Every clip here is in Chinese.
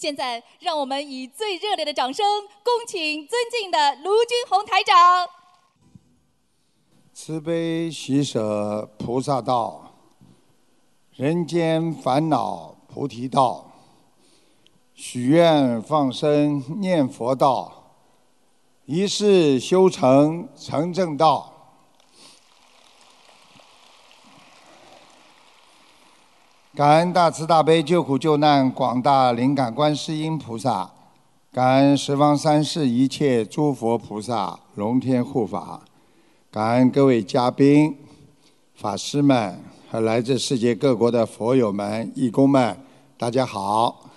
现在，让我们以最热烈的掌声，恭请尊敬的卢军宏台长。慈悲喜舍菩萨道，人间烦恼菩提道，许愿放生念佛道，一世修成成正道。感恩大慈大悲救苦救难广大灵感观世音菩萨，感恩十方三世一切诸佛菩萨龙天护法，感恩各位嘉宾、法师们和来自世界各国的佛友们、义工们，大家好。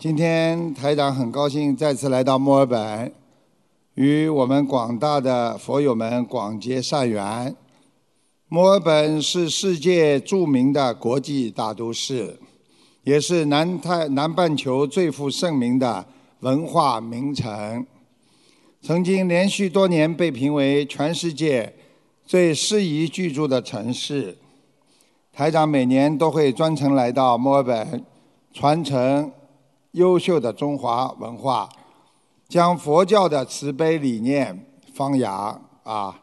今天台长很高兴再次来到墨尔本，与我们广大的佛友们广结善缘。墨尔本是世界著名的国际大都市，也是南太南半球最负盛名的文化名城。曾经连续多年被评为全世界最适宜居住的城市。台长每年都会专程来到墨尔本，传承优秀的中华文化，将佛教的慈悲理念发扬啊。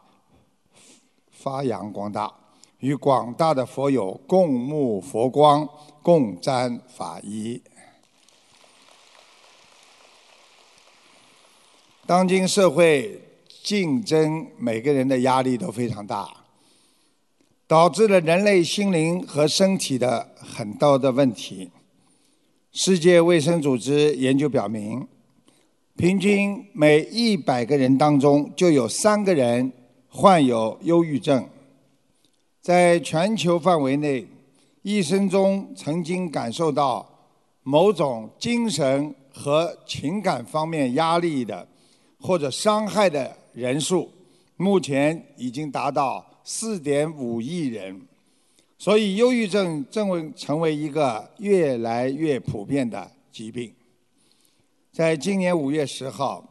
发扬光大，与广大的佛友共沐佛光，共沾法衣。当今社会竞争，每个人的压力都非常大，导致了人类心灵和身体的很多的问题。世界卫生组织研究表明，平均每一百个人当中就有三个人。患有忧郁症，在全球范围内，一生中曾经感受到某种精神和情感方面压力的或者伤害的人数，目前已经达到四点五亿人。所以，忧郁症正为成为一个越来越普遍的疾病。在今年五月十号。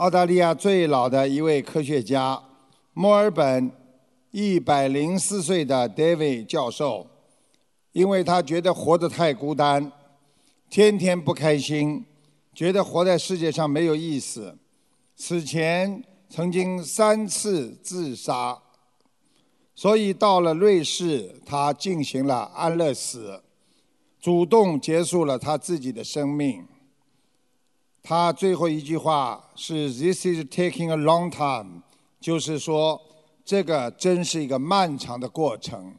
澳大利亚最老的一位科学家，墨尔本一百零四岁的 David 教授，因为他觉得活得太孤单，天天不开心，觉得活在世界上没有意思。此前曾经三次自杀，所以到了瑞士，他进行了安乐死，主动结束了他自己的生命。他最后一句话是 “This is taking a long time”，就是说，这个真是一个漫长的过程。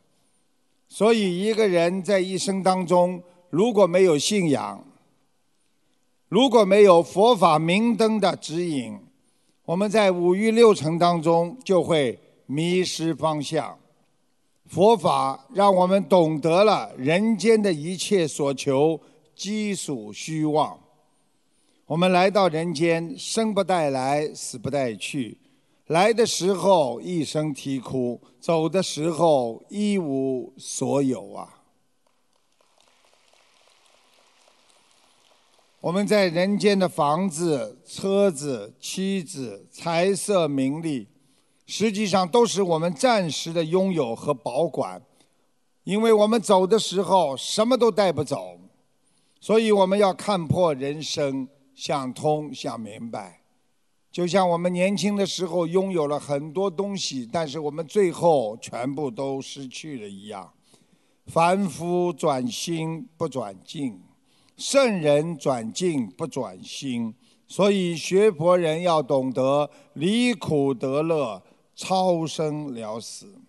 所以，一个人在一生当中，如果没有信仰，如果没有佛法明灯的指引，我们在五欲六尘当中就会迷失方向。佛法让我们懂得了人间的一切所求，皆属虚妄。我们来到人间，生不带来，死不带去。来的时候一声啼哭，走的时候一无所有啊！我们在人间的房子、车子、妻子、财色名利，实际上都是我们暂时的拥有和保管，因为我们走的时候什么都带不走，所以我们要看破人生。想通想明白，就像我们年轻的时候拥有了很多东西，但是我们最后全部都失去了一样。凡夫转心不转境，圣人转境不转心。所以学佛人要懂得离苦得乐，超生了死。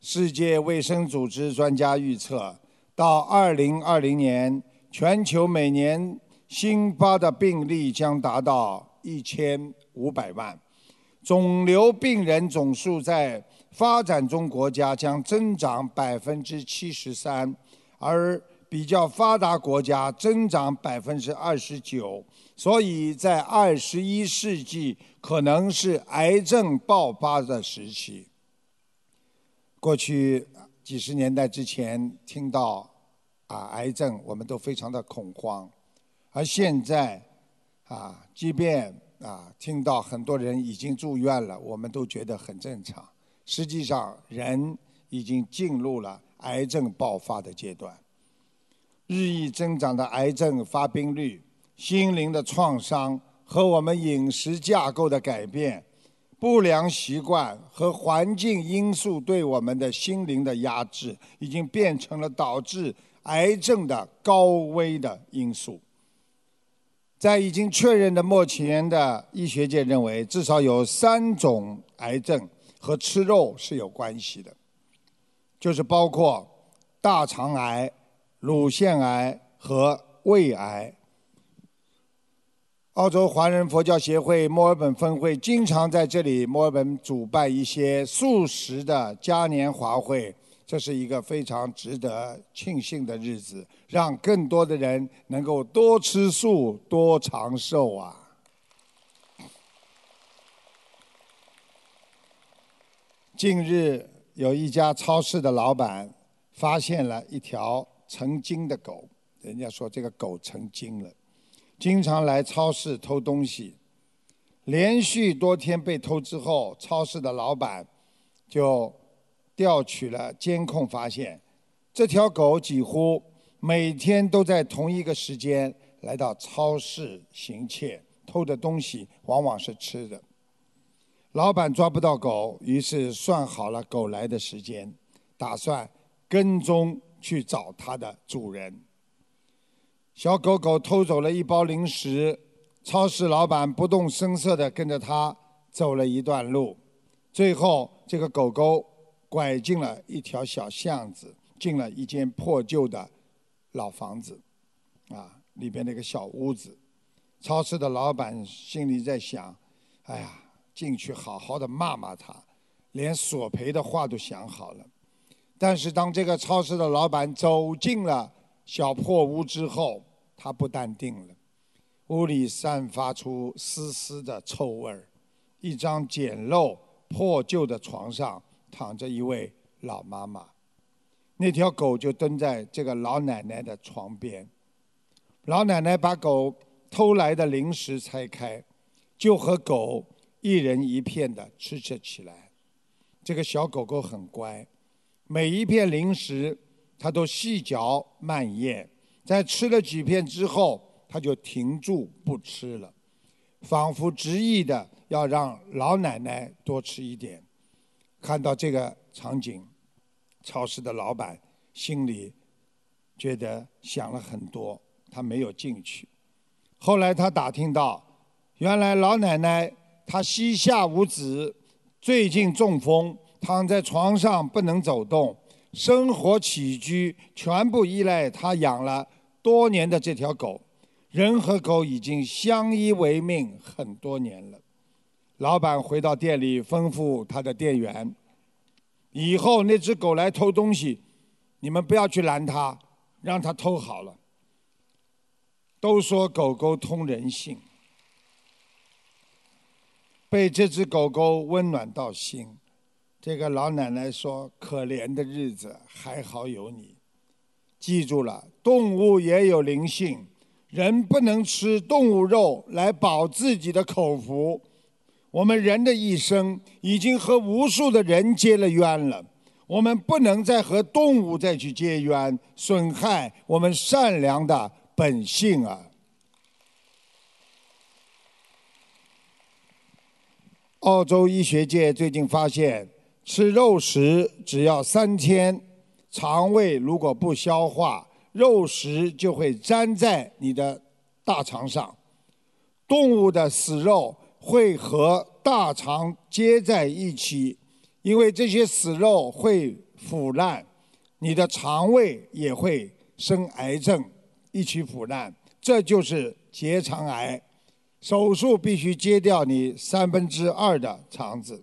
世界卫生组织专家预测，到二零二零年，全球每年。新发的病例将达到一千五百万，肿瘤病人总数在发展中国家将增长百分之七十三，而比较发达国家增长百分之二十九。所以在二十一世纪可能是癌症爆发的时期。过去几十年代之前听到啊癌症，我们都非常的恐慌。而现在，啊，即便啊听到很多人已经住院了，我们都觉得很正常。实际上，人已经进入了癌症爆发的阶段。日益增长的癌症发病率、心灵的创伤和我们饮食架构的改变、不良习惯和环境因素对我们的心灵的压制，已经变成了导致癌症的高危的因素。在已经确认的目前的医学界认为，至少有三种癌症和吃肉是有关系的，就是包括大肠癌。乳腺癌和胃癌。澳洲华人佛教协会墨尔本分会经常在这里墨尔本主办一些素食的嘉年华会，这是一个非常值得庆幸的日子，让更多的人能够多吃素、多长寿啊！近日，有一家超市的老板发现了一条。成精的狗，人家说这个狗成精了，经常来超市偷东西。连续多天被偷之后，超市的老板就调取了监控，发现这条狗几乎每天都在同一个时间来到超市行窃，偷的东西往往是吃的。老板抓不到狗，于是算好了狗来的时间，打算跟踪。去找它的主人。小狗狗偷走了一包零食，超市老板不动声色地跟着它走了一段路，最后这个狗狗拐进了一条小巷子，进了一间破旧的老房子，啊，里边那个小屋子。超市的老板心里在想：哎呀，进去好好的骂骂他，连索赔的话都想好了。但是当这个超市的老板走进了小破屋之后，他不淡定了。屋里散发出丝丝的臭味儿，一张简陋破旧的床上躺着一位老妈妈，那条狗就蹲在这个老奶奶的床边。老奶奶把狗偷来的零食拆开，就和狗一人一片的吃着起来。这个小狗狗很乖。每一片零食，它都细嚼慢咽，在吃了几片之后，它就停住不吃了，仿佛执意的要让老奶奶多吃一点。看到这个场景，超市的老板心里觉得想了很多，他没有进去。后来他打听到，原来老奶奶她膝下无子，最近中风。躺在床上不能走动，生活起居全部依赖他养了多年的这条狗。人和狗已经相依为命很多年了。老板回到店里，吩咐他的店员：以后那只狗来偷东西，你们不要去拦它，让它偷好了。都说狗狗通人性，被这只狗狗温暖到心。这个老奶奶说：“可怜的日子，还好有你。记住了，动物也有灵性，人不能吃动物肉来饱自己的口福。我们人的一生已经和无数的人结了冤了，我们不能再和动物再去结冤，损害我们善良的本性啊！”澳洲医学界最近发现。吃肉食只要三天，肠胃如果不消化，肉食就会粘在你的大肠上。动物的死肉会和大肠接在一起，因为这些死肉会腐烂，你的肠胃也会生癌症，一起腐烂，这就是结肠癌。手术必须切掉你三分之二的肠子。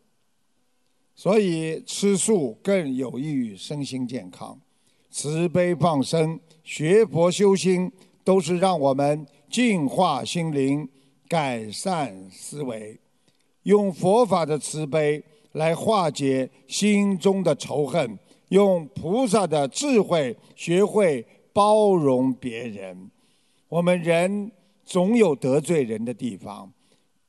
所以吃素更有益于身心健康，慈悲放生、学佛修心，都是让我们净化心灵、改善思维，用佛法的慈悲来化解心中的仇恨，用菩萨的智慧学会包容别人。我们人总有得罪人的地方。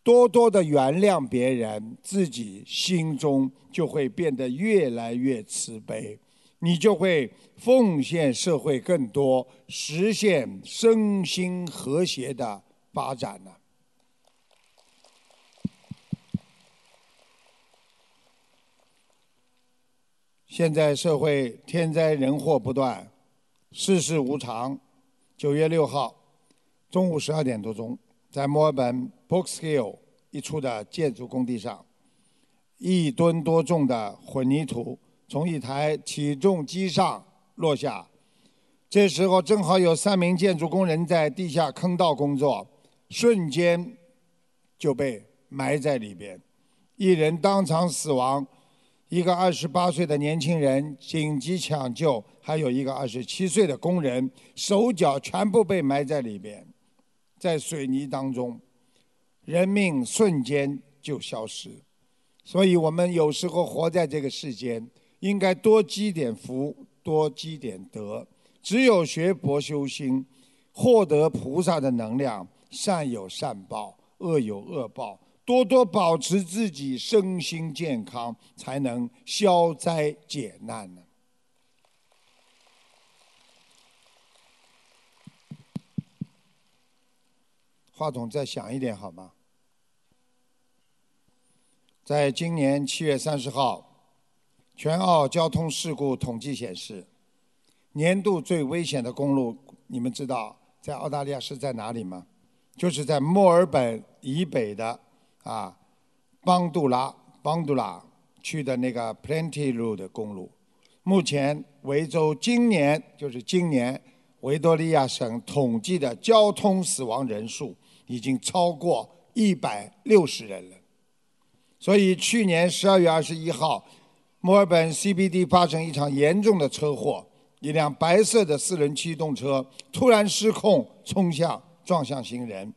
多多的原谅别人，自己心中就会变得越来越慈悲。你就会奉献社会更多，实现身心和谐的发展了。现在社会天灾人祸不断，世事无常。九月六号中午十二点多钟，在墨尔本 Boxhill 一处的建筑工地上，一吨多重的混凝土从一台起重机上落下。这时候正好有三名建筑工人在地下坑道工作，瞬间就被埋在里边，一人当场死亡。一个二十八岁的年轻人紧急抢救，还有一个二十七岁的工人手脚全部被埋在里边，在水泥当中，人命瞬间就消失。所以我们有时候活在这个世间，应该多积点福，多积点德。只有学佛修心，获得菩萨的能量，善有善报，恶有恶报。多多保持自己身心健康，才能消灾解难呢。话筒再响一点好吗？在今年七月三十号，全澳交通事故统计显示，年度最危险的公路，你们知道在澳大利亚是在哪里吗？就是在墨尔本以北的。啊，邦杜拉，邦杜拉去的那个 Plenty Road 公路，目前维州今年就是今年维多利亚省统计的交通死亡人数已经超过一百六十人了。所以去年十二月二十一号，墨尔本 CBD 发生一场严重的车祸，一辆白色的四轮驱动车突然失控冲向撞向行人，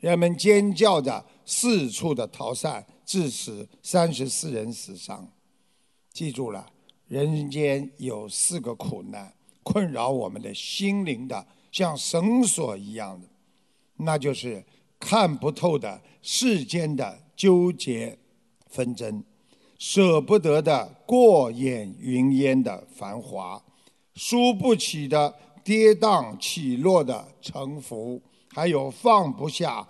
人们尖叫着。四处的逃散，致使三十四人死伤。记住了，人间有四个苦难困扰我们的心灵的，像绳索一样的，那就是看不透的世间的纠结纷争，舍不得的过眼云烟的繁华，输不起的跌宕起落的沉浮，还有放不下。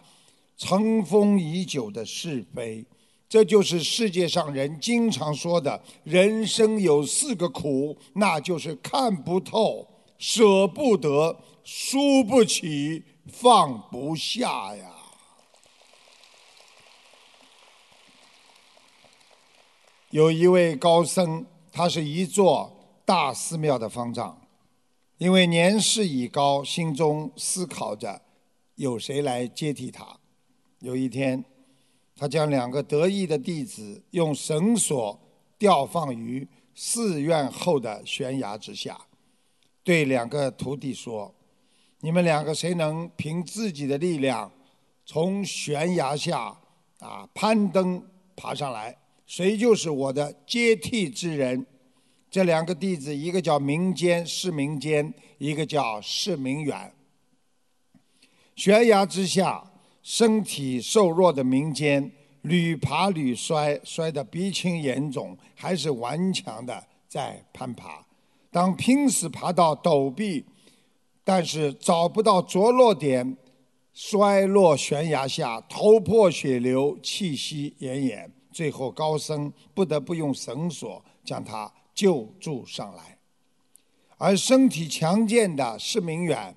尘封已久的是非，这就是世界上人经常说的：人生有四个苦，那就是看不透、舍不得、输不起、放不下呀。有一位高僧，他是一座大寺庙的方丈，因为年事已高，心中思考着有谁来接替他。有一天，他将两个得意的弟子用绳索吊放于寺院后的悬崖之下，对两个徒弟说：“你们两个谁能凭自己的力量从悬崖下啊攀登爬上来，谁就是我的接替之人。”这两个弟子，一个叫明坚，是明坚；一个叫释明远。悬崖之下。身体瘦弱的民间屡爬屡摔，摔得鼻青眼肿，还是顽强的在攀爬。当拼死爬到陡壁，但是找不到着落点，摔落悬崖下，头破血流，气息奄奄。最后高僧不得不用绳索将他救助上来。而身体强健的释明远，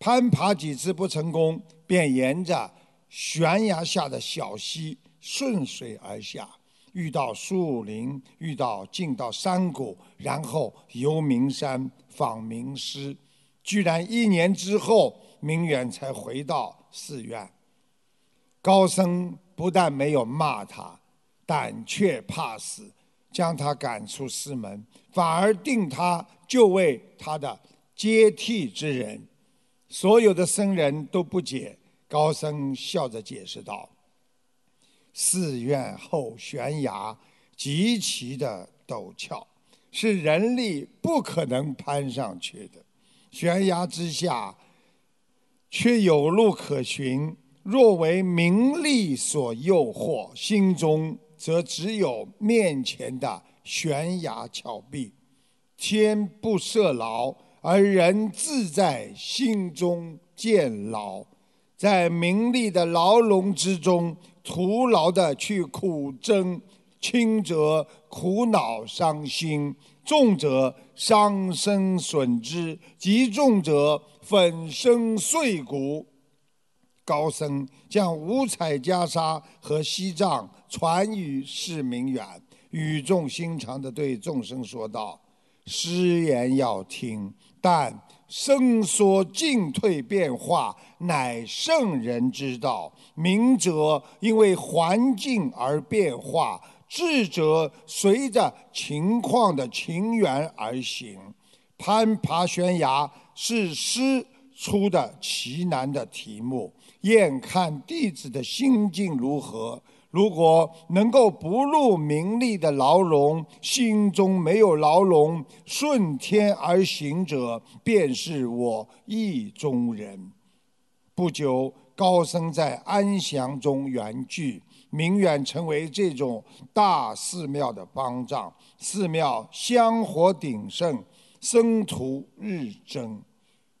攀爬几次不成功。便沿着悬崖下的小溪顺水而下，遇到树林，遇到进到山谷，然后游名山访名师，居然一年之后，明远才回到寺院。高僧不但没有骂他，胆怯怕死，将他赶出寺门，反而定他就为他的接替之人。所有的僧人都不解。高僧笑着解释道：“寺院后悬崖极其的陡峭，是人力不可能攀上去的。悬崖之下却有路可寻。若为名利所诱惑，心中则只有面前的悬崖峭壁。天不设牢，而人自在心中见牢。在名利的牢笼之中，徒劳的去苦争，轻则苦恼伤心，重则伤身损之，极重则粉身碎骨。高僧将五彩袈裟和锡杖传与释明远，语重心长地对众生说道：“师言要听，但。”伸缩进退变化，乃圣人之道。明者因为环境而变化，智者随着情况的情缘而行。攀爬悬崖是诗出的奇难的题目，眼看弟子的心境如何？如果能够不入名利的牢笼，心中没有牢笼，顺天而行者，便是我意中人。不久，高僧在安详中圆寂，明远成为这种大寺庙的方丈。寺庙香火鼎盛，僧徒日增。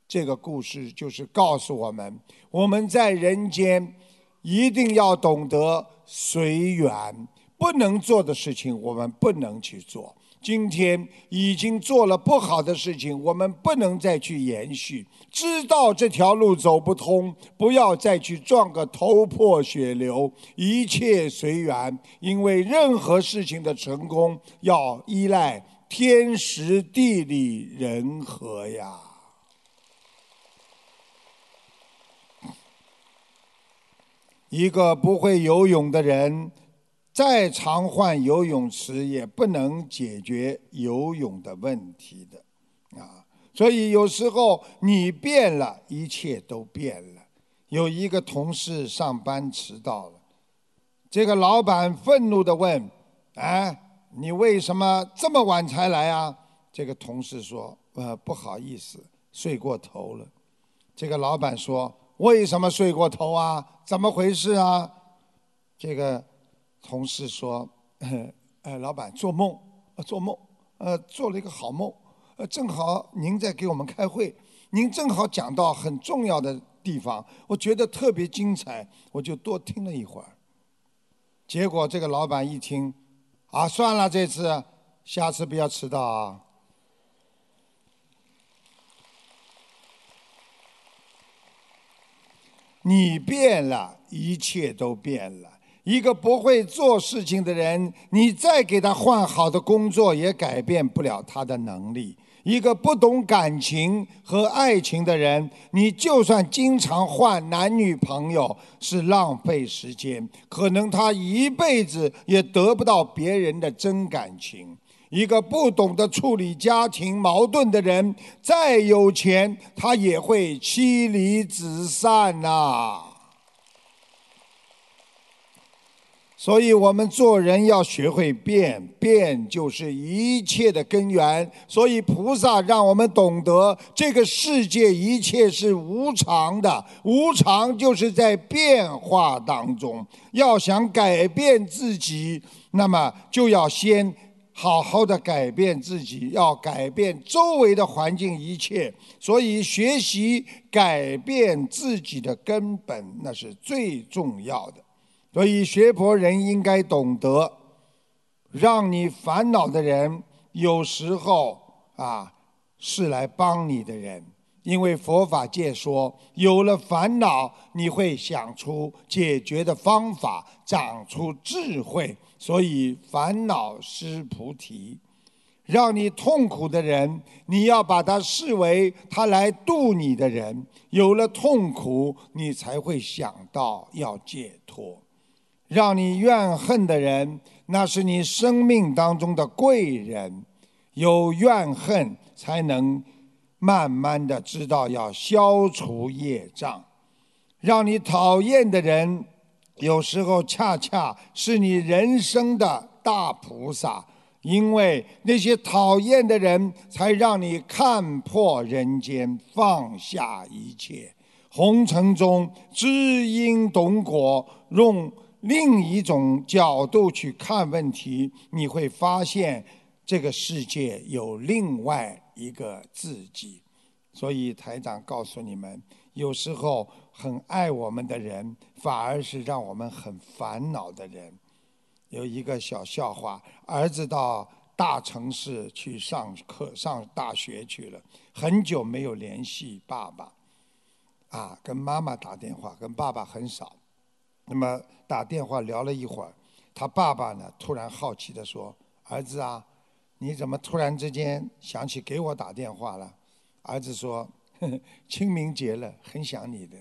这个故事就是告诉我们：我们在人间一定要懂得。随缘，不能做的事情我们不能去做。今天已经做了不好的事情，我们不能再去延续。知道这条路走不通，不要再去撞个头破血流。一切随缘，因为任何事情的成功要依赖天时地利人和呀。一个不会游泳的人，再常换游泳池也不能解决游泳的问题的，啊！所以有时候你变了，一切都变了。有一个同事上班迟到了，这个老板愤怒地问：“哎，你为什么这么晚才来啊？”这个同事说：“呃，不好意思，睡过头了。”这个老板说。为什么睡过头啊？怎么回事啊？这个同事说：“ 呃，老板做梦，做梦，呃，做了一个好梦，呃，正好您在给我们开会，您正好讲到很重要的地方，我觉得特别精彩，我就多听了一会儿。结果这个老板一听，啊，算了，这次下次不要迟到啊。”你变了，一切都变了。一个不会做事情的人，你再给他换好的工作，也改变不了他的能力。一个不懂感情和爱情的人，你就算经常换男女朋友，是浪费时间，可能他一辈子也得不到别人的真感情。一个不懂得处理家庭矛盾的人，再有钱，他也会妻离子散呐。所以，我们做人要学会变，变就是一切的根源。所以，菩萨让我们懂得，这个世界一切是无常的，无常就是在变化当中。要想改变自己，那么就要先。好好的改变自己，要改变周围的环境一切，所以学习改变自己的根本，那是最重要的。所以学佛人应该懂得，让你烦恼的人，有时候啊是来帮你的人。因为佛法界说，有了烦恼，你会想出解决的方法，长出智慧。所以烦恼失菩提，让你痛苦的人，你要把他视为他来度你的人。有了痛苦，你才会想到要解脱。让你怨恨的人，那是你生命当中的贵人。有怨恨，才能慢慢的知道要消除业障。让你讨厌的人。有时候恰恰是你人生的大菩萨，因为那些讨厌的人，才让你看破人间，放下一切。红尘中知因懂果，用另一种角度去看问题，你会发现，这个世界有另外一个自己。所以台长告诉你们，有时候很爱我们的人，反而是让我们很烦恼的人。有一个小笑话：儿子到大城市去上课、上大学去了，很久没有联系爸爸，啊，跟妈妈打电话，跟爸爸很少。那么打电话聊了一会儿，他爸爸呢突然好奇地说：“儿子啊，你怎么突然之间想起给我打电话了？”儿子说：“ 清明节了，很想你的。”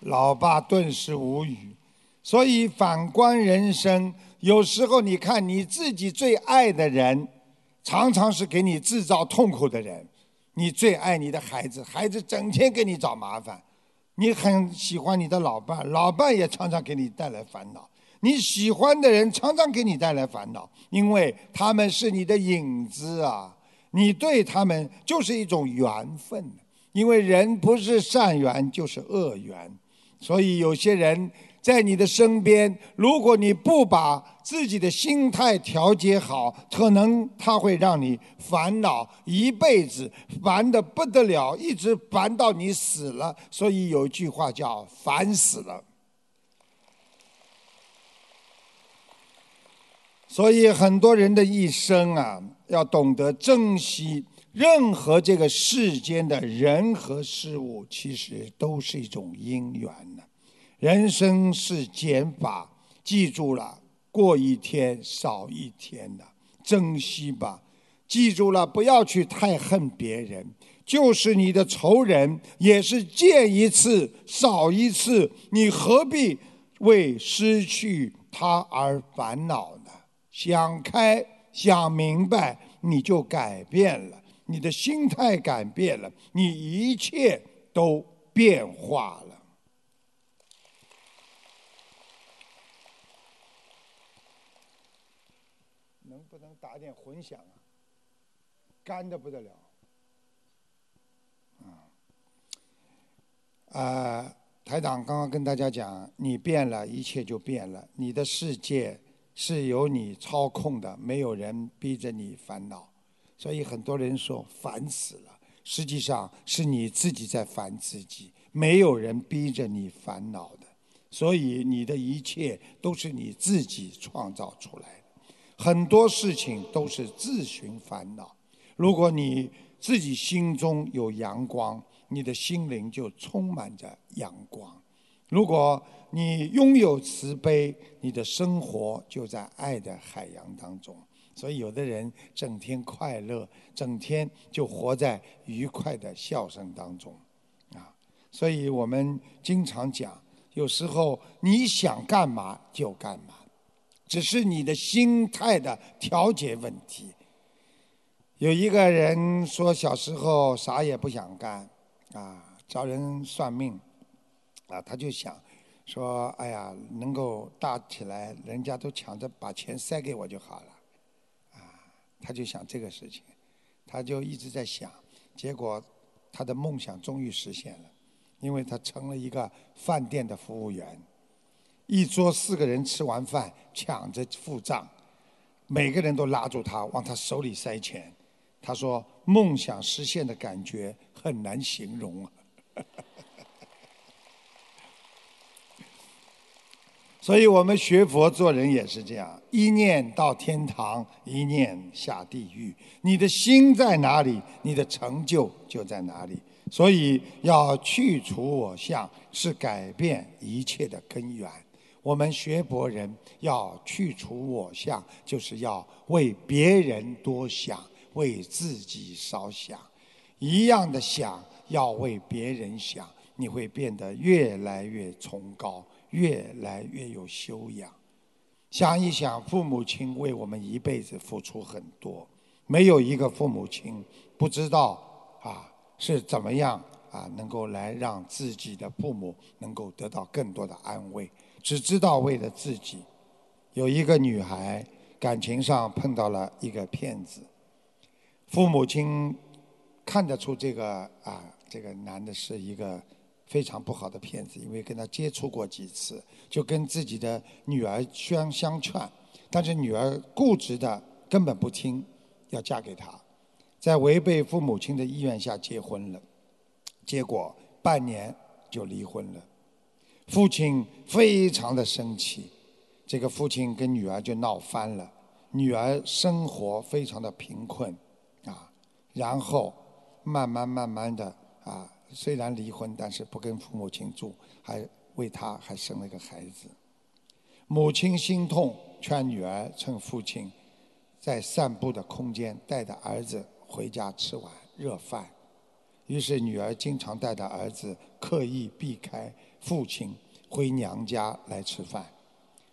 老爸顿时无语。所以反观人生，有时候你看你自己最爱的人，常常是给你制造痛苦的人。你最爱你的孩子，孩子整天给你找麻烦；你很喜欢你的老伴，老伴也常常给你带来烦恼。你喜欢的人常常给你带来烦恼，因为他们是你的影子啊！你对他们就是一种缘分，因为人不是善缘就是恶缘，所以有些人。在你的身边，如果你不把自己的心态调节好，可能他会让你烦恼一辈子，烦得不得了，一直烦到你死了。所以有句话叫“烦死了”。所以很多人的一生啊，要懂得珍惜任何这个世间的人和事物，其实都是一种因缘呢。人生是减法，记住了，过一天少一天的，珍惜吧。记住了，不要去太恨别人，就是你的仇人，也是见一次少一次，你何必为失去他而烦恼呢？想开，想明白，你就改变了，你的心态改变了，你一切都变化了。能不能打点混响啊，干的不得了。啊，台长刚刚跟大家讲，你变了，一切就变了。你的世界是由你操控的，没有人逼着你烦恼。所以很多人说烦死了，实际上是你自己在烦自己，没有人逼着你烦恼的。所以你的一切都是你自己创造出来的。很多事情都是自寻烦恼。如果你自己心中有阳光，你的心灵就充满着阳光；如果你拥有慈悲，你的生活就在爱的海洋当中。所以，有的人整天快乐，整天就活在愉快的笑声当中，啊！所以我们经常讲，有时候你想干嘛就干嘛。只是你的心态的调节问题。有一个人说，小时候啥也不想干，啊，找人算命，啊，他就想，说，哎呀，能够大起来，人家都抢着把钱塞给我就好了，他就想这个事情，他就一直在想，结果他的梦想终于实现了，因为他成了一个饭店的服务员。一桌四个人吃完饭，抢着付账，每个人都拉住他，往他手里塞钱。他说：“梦想实现的感觉很难形容啊。”所以我们学佛做人也是这样，一念到天堂，一念下地狱。你的心在哪里，你的成就就在哪里。所以要去除我相，是改变一切的根源。我们学佛人要去除我相，就是要为别人多想，为自己少想。一样的想，要为别人想，你会变得越来越崇高，越来越有修养。想一想，父母亲为我们一辈子付出很多，没有一个父母亲不知道啊是怎么样啊能够来让自己的父母能够得到更多的安慰。只知道为了自己，有一个女孩感情上碰到了一个骗子，父母亲看得出这个啊，这个男的是一个非常不好的骗子，因为跟他接触过几次，就跟自己的女儿相相劝，但是女儿固执的根本不听，要嫁给他，在违背父母亲的意愿下结婚了，结果半年就离婚了。父亲非常的生气，这个父亲跟女儿就闹翻了，女儿生活非常的贫困，啊，然后慢慢慢慢的啊。虽然离婚，但是不跟父母亲住，还为他还生了个孩子。母亲心痛，劝女儿趁父亲在散步的空间，带着儿子回家吃碗热饭。于是女儿经常带着儿子刻意避开父亲，回娘家来吃饭。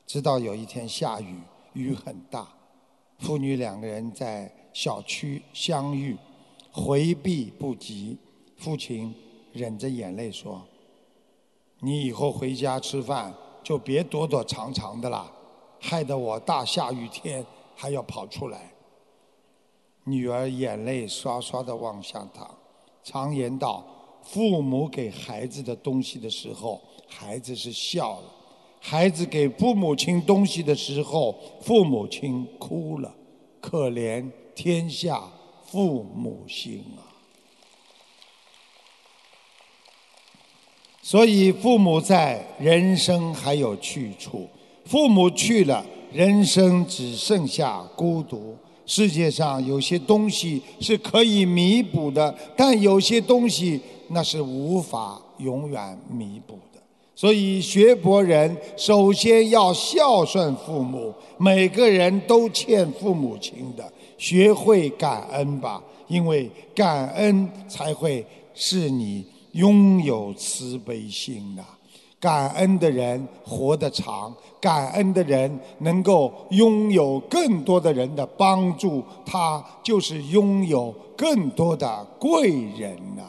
直到有一天下雨，雨很大，父女两个人在小区相遇，回避不及，父亲。忍着眼泪说：“你以后回家吃饭就别躲躲藏藏的啦，害得我大下雨天还要跑出来。”女儿眼泪刷刷的往下淌。常言道：“父母给孩子的东西的时候，孩子是笑了；孩子给父母亲东西的时候，父母亲哭了。可怜天下父母心啊！”所以，父母在，人生还有去处；父母去了，人生只剩下孤独。世界上有些东西是可以弥补的，但有些东西那是无法永远弥补的。所以，学博人首先要孝顺父母，每个人都欠父母亲的，学会感恩吧，因为感恩才会是你。拥有慈悲心呐，感恩的人活得长，感恩的人能够拥有更多的人的帮助，他就是拥有更多的贵人呐。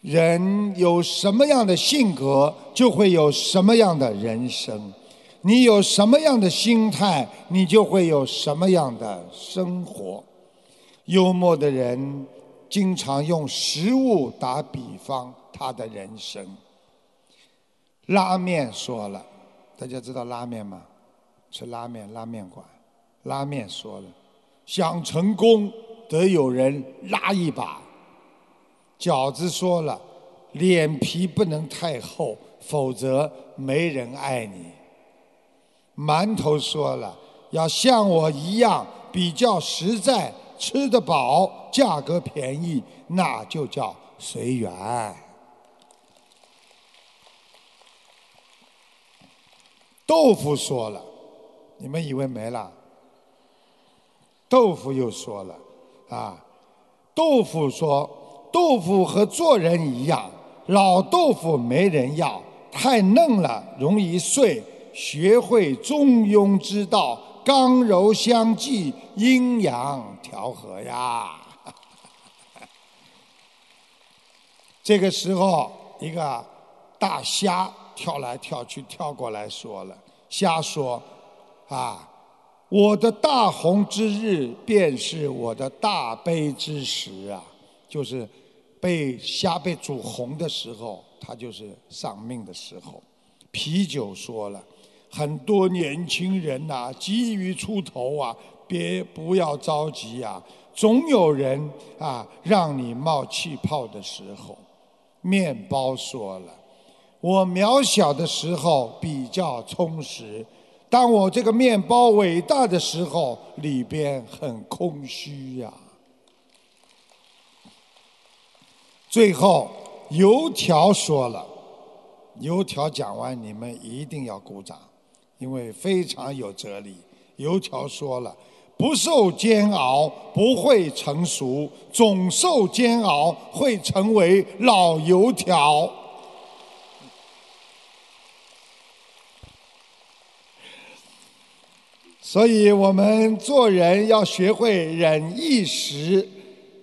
人有什么样的性格，就会有什么样的人生；你有什么样的心态，你就会有什么样的生活。幽默的人经常用食物打比方，他的人生。拉面说了，大家知道拉面吗？吃拉面，拉面馆。拉面说了，想成功得有人拉一把。饺子说了，脸皮不能太厚，否则没人爱你。馒头说了，要像我一样比较实在。吃得饱，价格便宜，那就叫随缘。豆腐说了，你们以为没了？豆腐又说了，啊，豆腐说，豆腐和做人一样，老豆腐没人要，太嫩了容易碎，学会中庸之道。刚柔相济，阴阳调和呀。这个时候，一个大虾跳来跳去，跳过来说了：“虾说，啊，我的大红之日，便是我的大悲之时啊！就是被虾被煮红的时候，它就是丧命的时候。”啤酒说了。很多年轻人呐，急于出头啊，别不要着急呀，总有人啊让你冒气泡的时候。面包说了，我渺小的时候比较充实，当我这个面包伟大的时候，里边很空虚呀。最后，油条说了，油条讲完，你们一定要鼓掌。因为非常有哲理，油条说了：“不受煎熬不会成熟，总受煎熬会成为老油条。”所以我们做人要学会忍一时，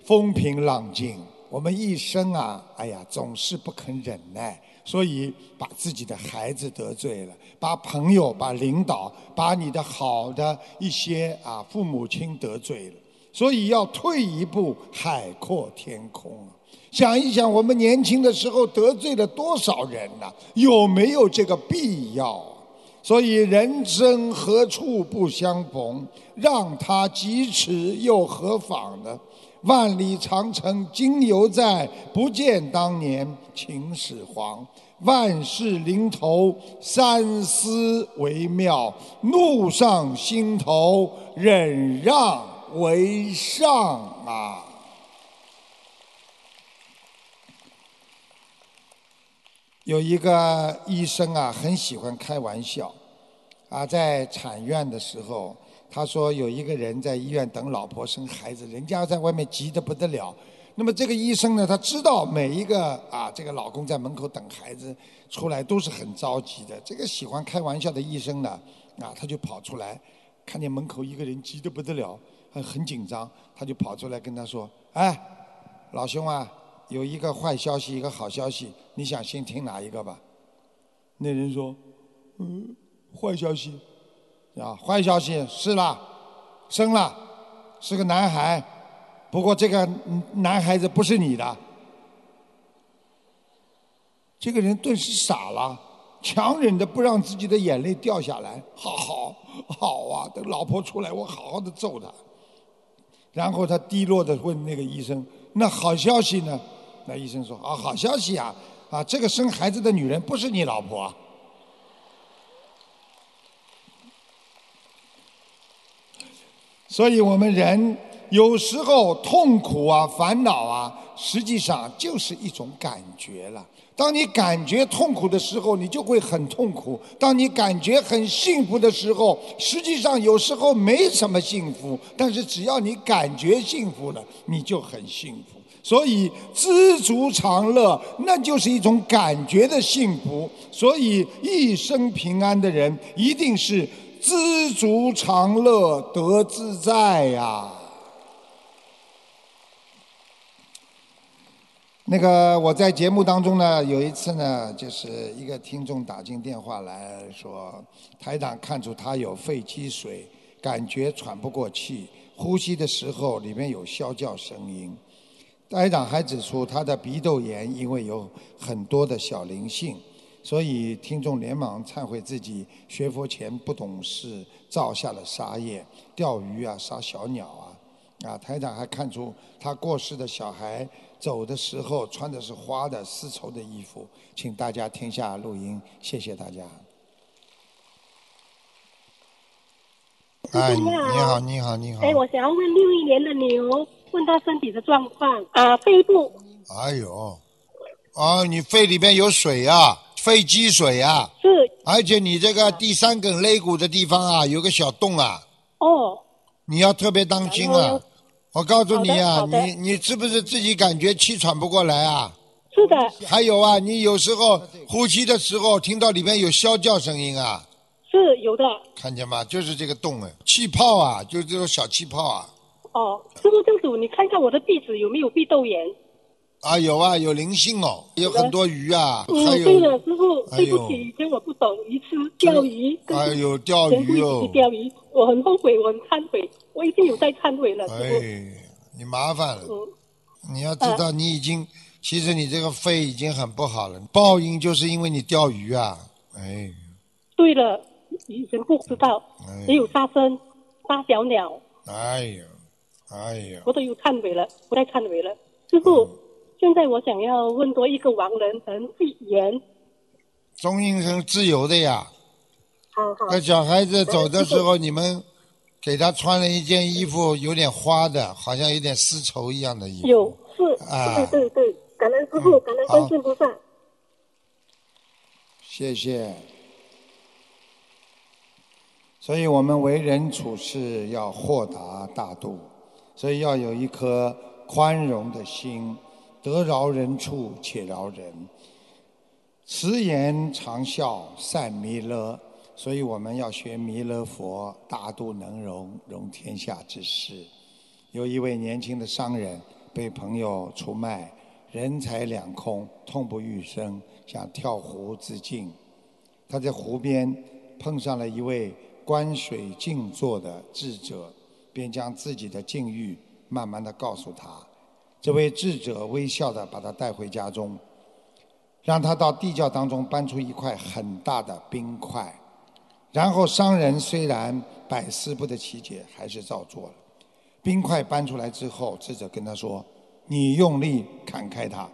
风平浪静。我们一生啊，哎呀，总是不肯忍耐。所以，把自己的孩子得罪了，把朋友、把领导、把你的好的一些啊父母亲得罪了，所以要退一步，海阔天空！想一想，我们年轻的时候得罪了多少人呐、有没有这个必要？所以人生何处不相逢？让他咫尺又何妨呢？万里长城今犹在，不见当年秦始皇。万事临头三思为妙，怒上心头忍让为上啊！有一个医生啊，很喜欢开玩笑，啊，在产院的时候，他说有一个人在医院等老婆生孩子，人家在外面急得不得了。那么这个医生呢，他知道每一个啊，这个老公在门口等孩子出来都是很着急的。这个喜欢开玩笑的医生呢，啊，他就跑出来，看见门口一个人急得不得了，很很紧张，他就跑出来跟他说：“哎，老兄啊，有一个坏消息，一个好消息，你想先听哪一个吧？”那人说：“嗯，坏消息。”啊，坏消息是啦，生了，是个男孩。不过这个男孩子不是你的，这个人顿时傻了，强忍着不让自己的眼泪掉下来。好好好啊，等老婆出来，我好好的揍他。然后他低落的问那个医生：“那好消息呢？”那医生说：“啊，好消息啊，啊，这个生孩子的女人不是你老婆。”所以我们人有时候痛苦啊、烦恼啊，实际上就是一种感觉了。当你感觉痛苦的时候，你就会很痛苦；当你感觉很幸福的时候，实际上有时候没什么幸福，但是只要你感觉幸福了，你就很幸福。所以知足常乐，那就是一种感觉的幸福。所以一生平安的人，一定是知足常乐，得自在呀、那个我在节目当中呢，有一次呢，就是一个听众打进电话来说，台长看出他有肺积水，感觉喘不过气，呼吸的时候里面有啸叫声音。台长还指出他的鼻窦炎因为有很多的小灵性，所以听众连忙忏悔自己学佛前不懂事，造下了杀业，钓鱼啊，杀小鸟啊。啊，台长还看出他过世的小孩走的时候穿的是花的丝绸的衣服，请大家听下录音，谢谢大家。哎，你好，你好，你好。哎，我想要问六一年的牛，问他身体的状况啊，肺部哎呦，哦，你肺里面有水啊，肺积水啊，是而且你这个第三根肋骨的地方啊，有个小洞啊，哦，你要特别当心啊！我告诉你啊，你你是不是自己感觉气喘不过来啊？是的，还有啊，你有时候呼吸的时候听到里面有啸叫声音啊，是有的看见吗？就是这个洞哎，气泡啊，就是这种小气泡啊，哦。师傅正主，你看看我的鼻子有没有鼻窦炎？啊有啊，有灵性哦，有很多鱼啊，嗯还，对了，师傅，对不起，以前我不懂鱼吃钓鱼，跟还有钓鱼哦，钓鱼，我很后悔，我很忏悔，我已经有在忏悔了，哎，你麻烦了。嗯，你要知道，你已经，其实你这个肺已经很不好了。报应就是因为你钓鱼啊，哎，对了，以前不知道，哎也有杀生、杀小鸟，哎呀，哎呀，我都有忏悔了，不再忏悔了。师傅，嗯现在我想要问多一个亡人陈继言，中阴身自由的呀。好好那小孩子走的时候，你们给他穿了一件衣服，有点花的，好像有点丝绸一样的衣服。有是，啊对对对，感恩师傅，嗯感恩好观世音菩萨。谢谢。所以我们为人处事要豁达大度，所以要有一颗宽容的心，得饶人处且饶人，慈颜常笑善弥勒。所以我们要学弥勒佛，大度能容，容天下之事。有一位年轻的商人被朋友出卖，人财两空，痛不欲生，想跳湖自尽。他在湖边碰上了一位观水静坐的智者，便将自己的境遇慢慢的告诉他。这位智者微笑的把他带回家中，让他到地窖当中搬出一块很大的冰块，然后商人虽然百思不得其解，还是照做了。冰块搬出来之后，智者跟他说：“你用力砍开它。”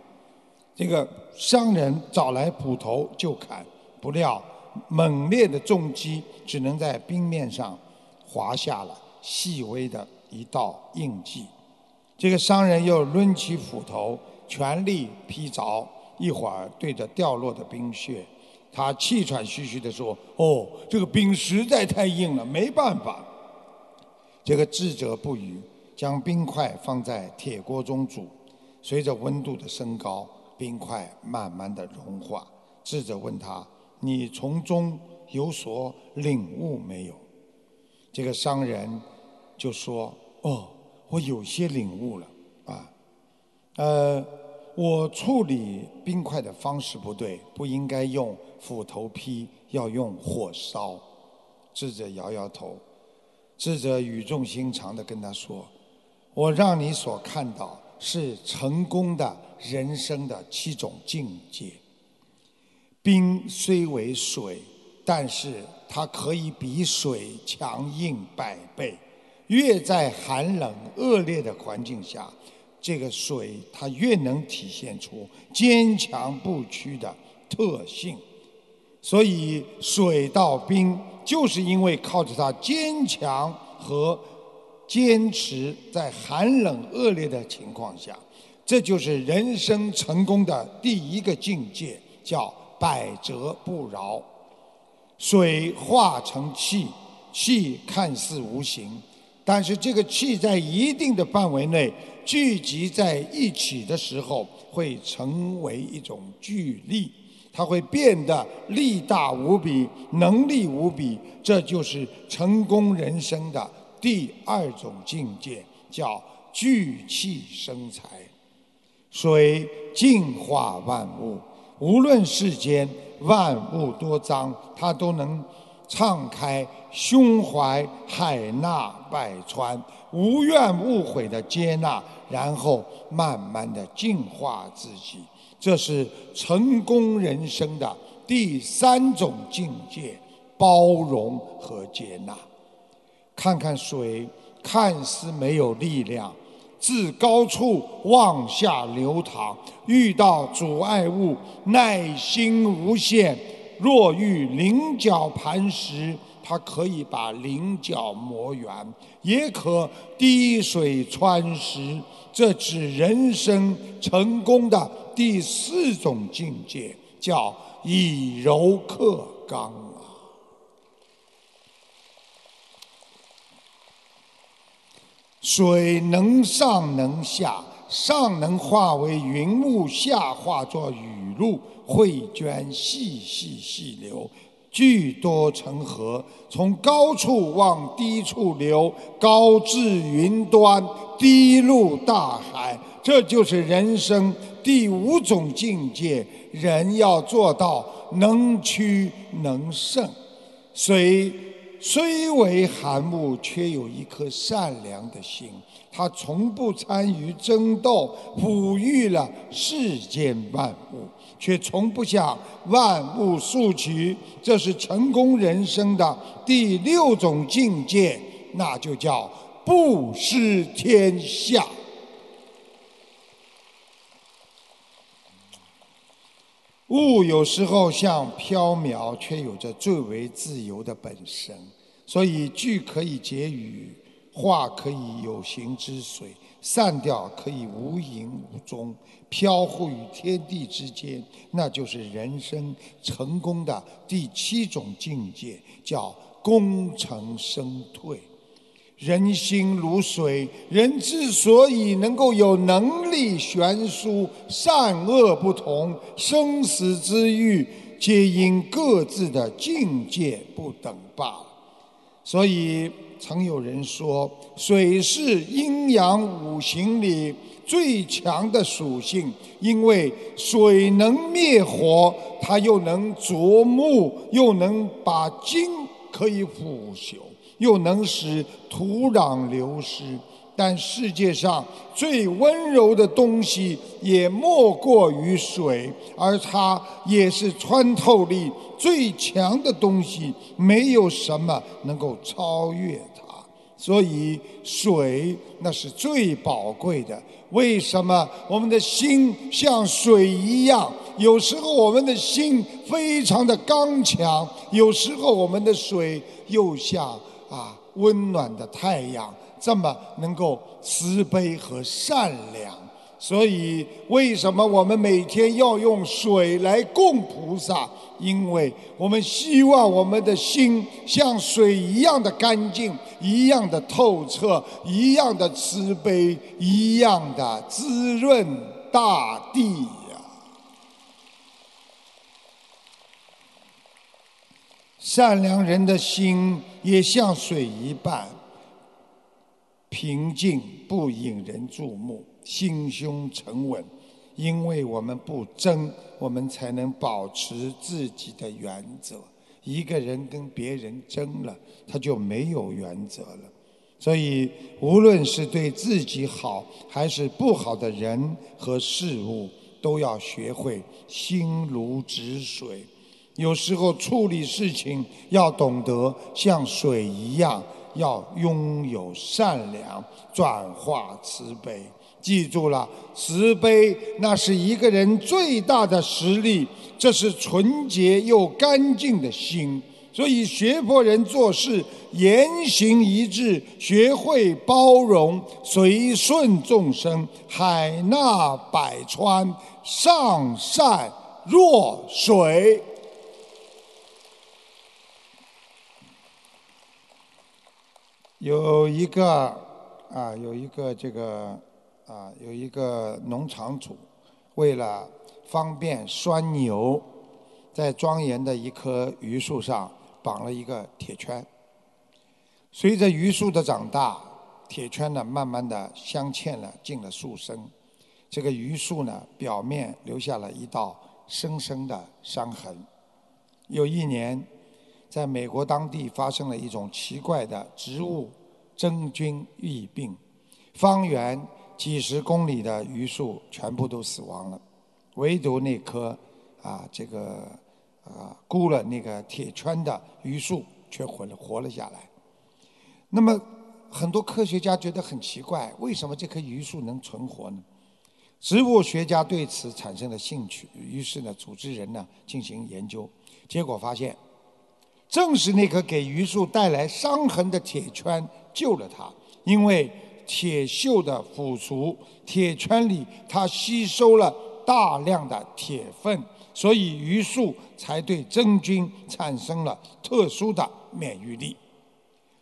这个商人找来斧头就砍，不料猛烈的重击只能在冰面上划下了细微的一道印记。这个商人又抡起斧头，全力劈凿，一会儿对着掉落的冰屑，他气喘吁吁地说：“哦，这个冰实在太硬了，没办法。”这个智者不语，将冰块放在铁锅中煮，随着温度的升高。冰块慢慢的融化，智者问他：“你从中有所领悟没有？”这个商人就说：“哦，我有些领悟了啊，呃，我处理冰块的方式不对，不应该用斧头劈，要用火烧。”智者摇摇头，智者语重心长的跟他说：“我让你所看到是成功的。”人生的七种境界。冰虽为水，但是它可以比水强硬百倍。越在寒冷恶劣的环境下，这个水它越能体现出坚强不屈的特性。所以，水到冰，就是因为靠着它坚强和坚持，在寒冷恶劣的情况下。这就是人生成功的第一个境界，叫百折不挠。水化成气，气看似无形，但是这个气在一定的范围内聚集在一起的时候，会成为一种巨力，它会变得力大无比，能力无比。这就是成功人生的第二种境界，叫聚气生财。水净化万物，无论世间万物多脏，它都能敞开胸怀，海纳百川，无怨无悔的接纳，然后慢慢的净化自己。这是成功人生的第三种境界：包容和接纳。看看水，看似没有力量。自高处往下流淌，遇到阻碍物，耐心无限。若遇菱角磐石，它可以把菱角磨圆，也可滴水穿石。这指人生成功的第四种境界，叫以柔克刚啊。水能上能下，上能化为云雾，下化作雨露，汇涓细细细流，聚多成河，从高处往低处流，高至云端，低入大海。这就是人生第五种境界，人要做到能屈能胜。水。虽为寒物，却有一颗善良的心。他从不参与争斗，抚育了世间万物，却从不向万物诉取。这是成功人生的第六种境界，那就叫布施天下。物有时候像飘渺，却有着最为自由的本身。所以，句可以结语，化可以有形之水，散掉可以无影无踪，飘忽于天地之间。那就是人生成功的第七种境界，叫功成身退。人心如水，人之所以能够有能力悬殊，善恶不同，生死之欲，皆因各自的境界不等罢了。所以，曾有人说，水是阴阳五行里最强的属性，因为水能灭火，它又能琢木，又能把金可以腐朽。又能使土壤流失。但世界上最温柔的东西也莫过于水，而它也是穿透力最强的东西，没有什么能够超越它。所以，水那是最宝贵的。为什么我们的心像水一样？有时候我们的心非常的刚强，有时候我们的水又像啊温暖的太阳。这么能够慈悲和善良，所以为什么我们每天要用水来供菩萨？因为我们希望我们的心像水一样的干净，一样的透彻，一样的慈悲，一样的滋润大地呀。善良人的心也像水一般。平静不引人注目，心胸沉稳，因为我们不争，我们才能保持自己的原则。一个人跟别人争了，他就没有原则了。所以，无论是对自己好还是不好的人和事物，都要学会心如止水。有时候处理事情要懂得像水一样。要拥有善良，转化慈悲。记住了，慈悲那是一个人最大的实力。这是纯洁又干净的心。所以，学佛人做事言行一致，学会包容，随顺众生，海纳百川，上善若水。有一个啊，有一个这个啊，有一个农场主，为了方便拴牛，在庄严的一棵榆树上绑了一个铁圈。随着榆树的长大，铁圈呢慢慢的镶嵌了进了树身，这个榆树呢表面留下了一道深深的伤痕。有一年。在美国当地发生了一种奇怪的植物真菌疫病，方圆几十公里的榆树全部都死亡了，唯独那棵啊这个啊箍了那个铁圈的榆树却活了活了下来。那么很多科学家觉得很奇怪，为什么这棵榆树能存活呢？植物学家对此产生了兴趣，于是呢组织人呢进行研究，结果发现。正是那颗给榆树带来伤痕的铁圈救了它，因为铁锈的腐蚀，铁圈里它吸收了大量的铁分，所以榆树才对真菌产生了特殊的免疫力。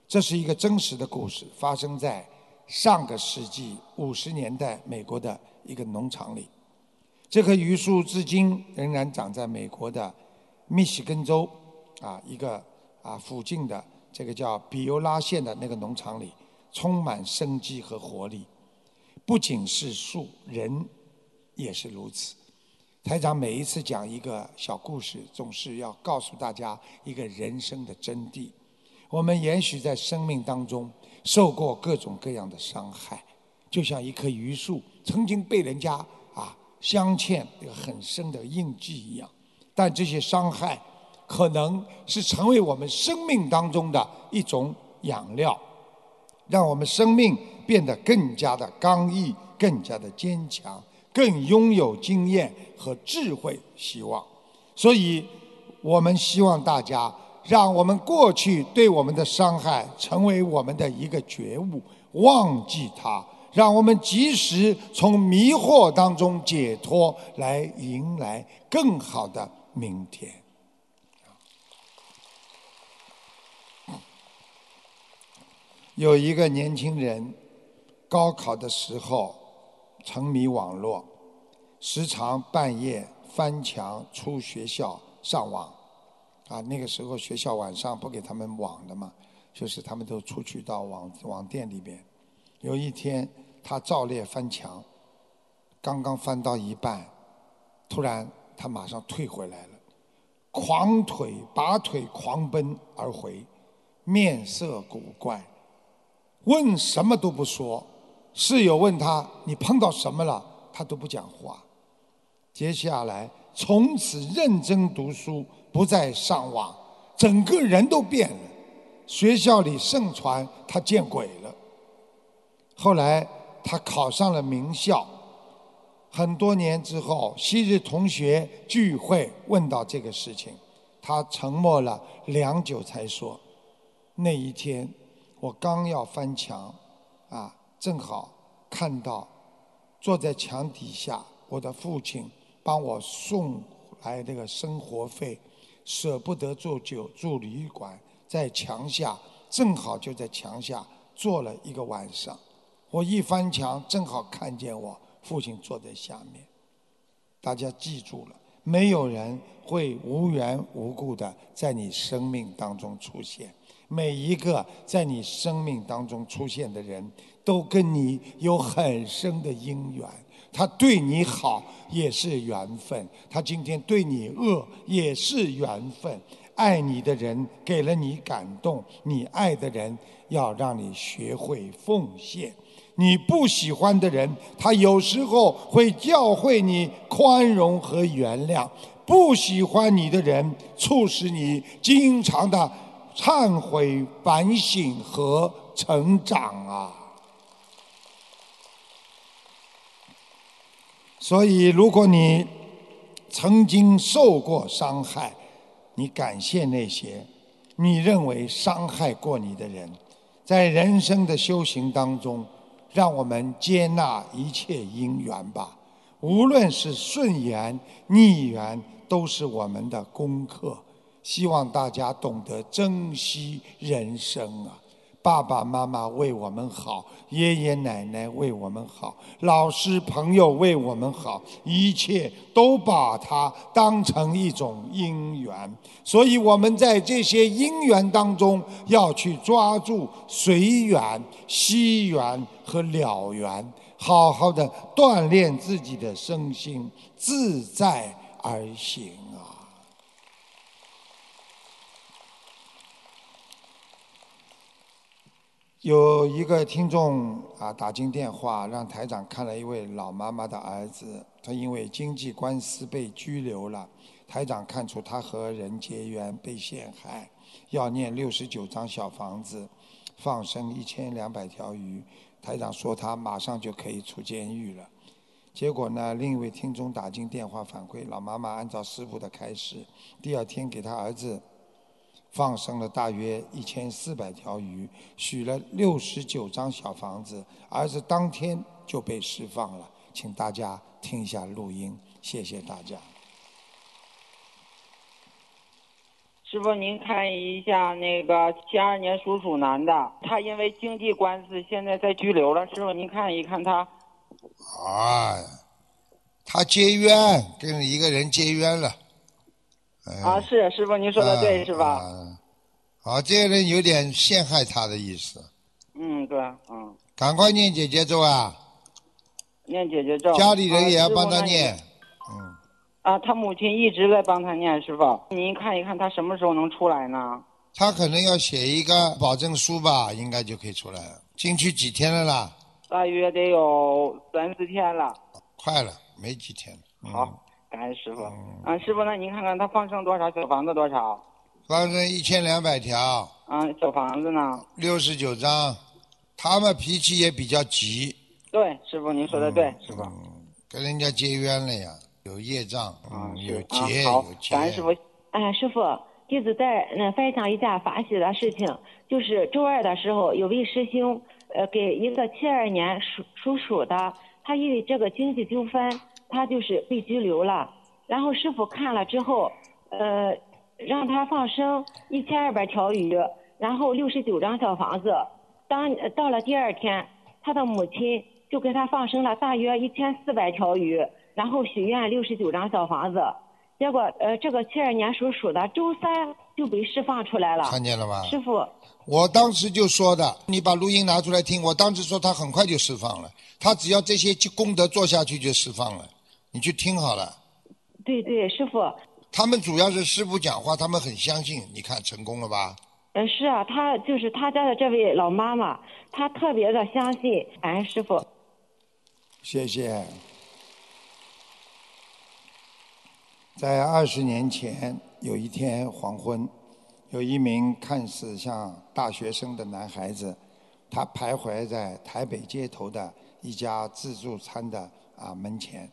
这是一个真实的故事，发生在上个世纪五十年代美国的一个农场里。这棵榆树至今仍然长在美国的密西根州。啊，一个啊，附近的这个叫比尤拉县的那个农场里，充满生机和活力。不仅是树，人也是如此。台长每一次讲一个小故事，总是要告诉大家一个人生的真谛。我们也许在生命当中受过各种各样的伤害，就像一棵榆树曾经被人家啊镶嵌一个很深的印记一样，但这些伤害。可能是成为我们生命当中的一种养料，让我们生命变得更加的刚毅、更加的坚强、更拥有经验和智慧。希望，所以我们希望大家，让我们过去对我们的伤害成为我们的一个觉悟，忘记它，让我们及时从迷惑当中解脱，来迎来更好的明天。有一个年轻人，高考的时候沉迷网络，时常半夜翻墙出学校上网。啊，那个时候学校晚上不给他们网的嘛，就是他们都出去到网网店里边。有一天，他照例翻墙，刚刚翻到一半，突然他马上退回来了，狂腿拔腿狂奔而回。面色古怪，问什么都不说。室友问他：“你碰到什么了？”他都不讲话。接下来从此认真读书，不再上网，整个人都变了。学校里盛传他见鬼了。后来他考上了名校。很多年之后，昔日同学聚会问到这个事情，他沉默了良久，才说：“那一天我刚要翻墙，啊，正好看到坐在墙底下，我的父亲帮我送来那个生活费，舍不得住酒住旅馆，在墙下，正好就在墙下坐了一个晚上。我一翻墙，正好看见我。”父亲坐在下面，大家记住了，没有人会无缘无故的在你生命当中出现。每一个在你生命当中出现的人，都跟你有很深的因缘。他对你好也是缘分，他今天对你恶也是缘分。爱你的人给了你感动，你爱的人要让你学会奉献。你不喜欢的人，他有时候会教会你宽容和原谅；不喜欢你的人，促使你经常的忏悔、反省和成长啊。所以，如果你曾经受过伤害，你感谢那些你认为伤害过你的人，在人生的修行当中。让我们接纳一切因缘吧，无论是顺缘逆缘，都是我们的功课。希望大家懂得珍惜人生啊！爸爸妈妈为我们好，爷爷奶奶为我们好，老师朋友为我们好，一切都把它当成一种因缘。所以我们在这些因缘当中，要去抓住随缘、惜缘和了缘，好好的锻炼自己的身心，自在而行啊！有一个听众啊打进电话，让台长看了一位老妈妈的儿子，他因为经济官司被拘留了。台长看出他和人结缘，被陷害，要念六十九张小房子，放生一千两百条鱼。台长说他马上就可以出监狱了。结果呢，另一位听众打进电话反馈，老妈妈按照师傅的开示，第二天给他儿子。放生了大约一千四百条鱼，许了六十九张小房子，儿子当天就被释放了。请大家听一下录音，谢谢大家。师傅，您看一下那个七二年属鼠男的，他因为经济官司现在在拘留了。师傅，您看一看他。啊，他结冤，跟一个人结冤了。啊，是师傅，您说的对，是吧？啊，这个人有点陷害他的意思。嗯，对，嗯。赶快念姐姐咒啊！念姐姐咒。家里人也要帮他念。嗯。啊，他母亲一直在帮他念，师傅，您看一看他什么时候能出来呢？他可能要写一个保证书吧，应该就可以出来了。进去几天了啦？大约得有三四天了。快了，没几天了。好。感恩师傅。嗯，师傅，那您看看他放生多少小房子多少？放生一千两百条。嗯，小房子呢？六十九张。他们脾气也比较急。对，师傅您说的对，师傅。跟人家结冤了呀，有业障，啊，有结有结。感恩师傅。哎，师傅，弟子在那分享一下法喜的事情，就是周二的时候，有位师兄，呃，给一个七二年属属鼠的，他因为这个经济纠纷。他就是被拘留了，然后师傅看了之后，呃，让他放生一千二百条鱼，然后六十九张小房子。当到了第二天，他的母亲就给他放生了大约一千四百条鱼，然后许愿六十九张小房子。结果，呃，这个七二年属鼠的周三就被释放出来了。看见了吗？师傅，我当时就说的，你把录音拿出来听。我当时说他很快就释放了，他只要这些功德做下去就释放了。你去听好了。对对，师傅。他们主要是师傅讲话，他们很相信。你看成功了吧？嗯，是啊，他就是他家的这位老妈妈，她特别的相信哎师傅。谢谢。在二十年前，有一天黄昏，有一名看似像大学生的男孩子，他徘徊在台北街头的一家自助餐的啊门前。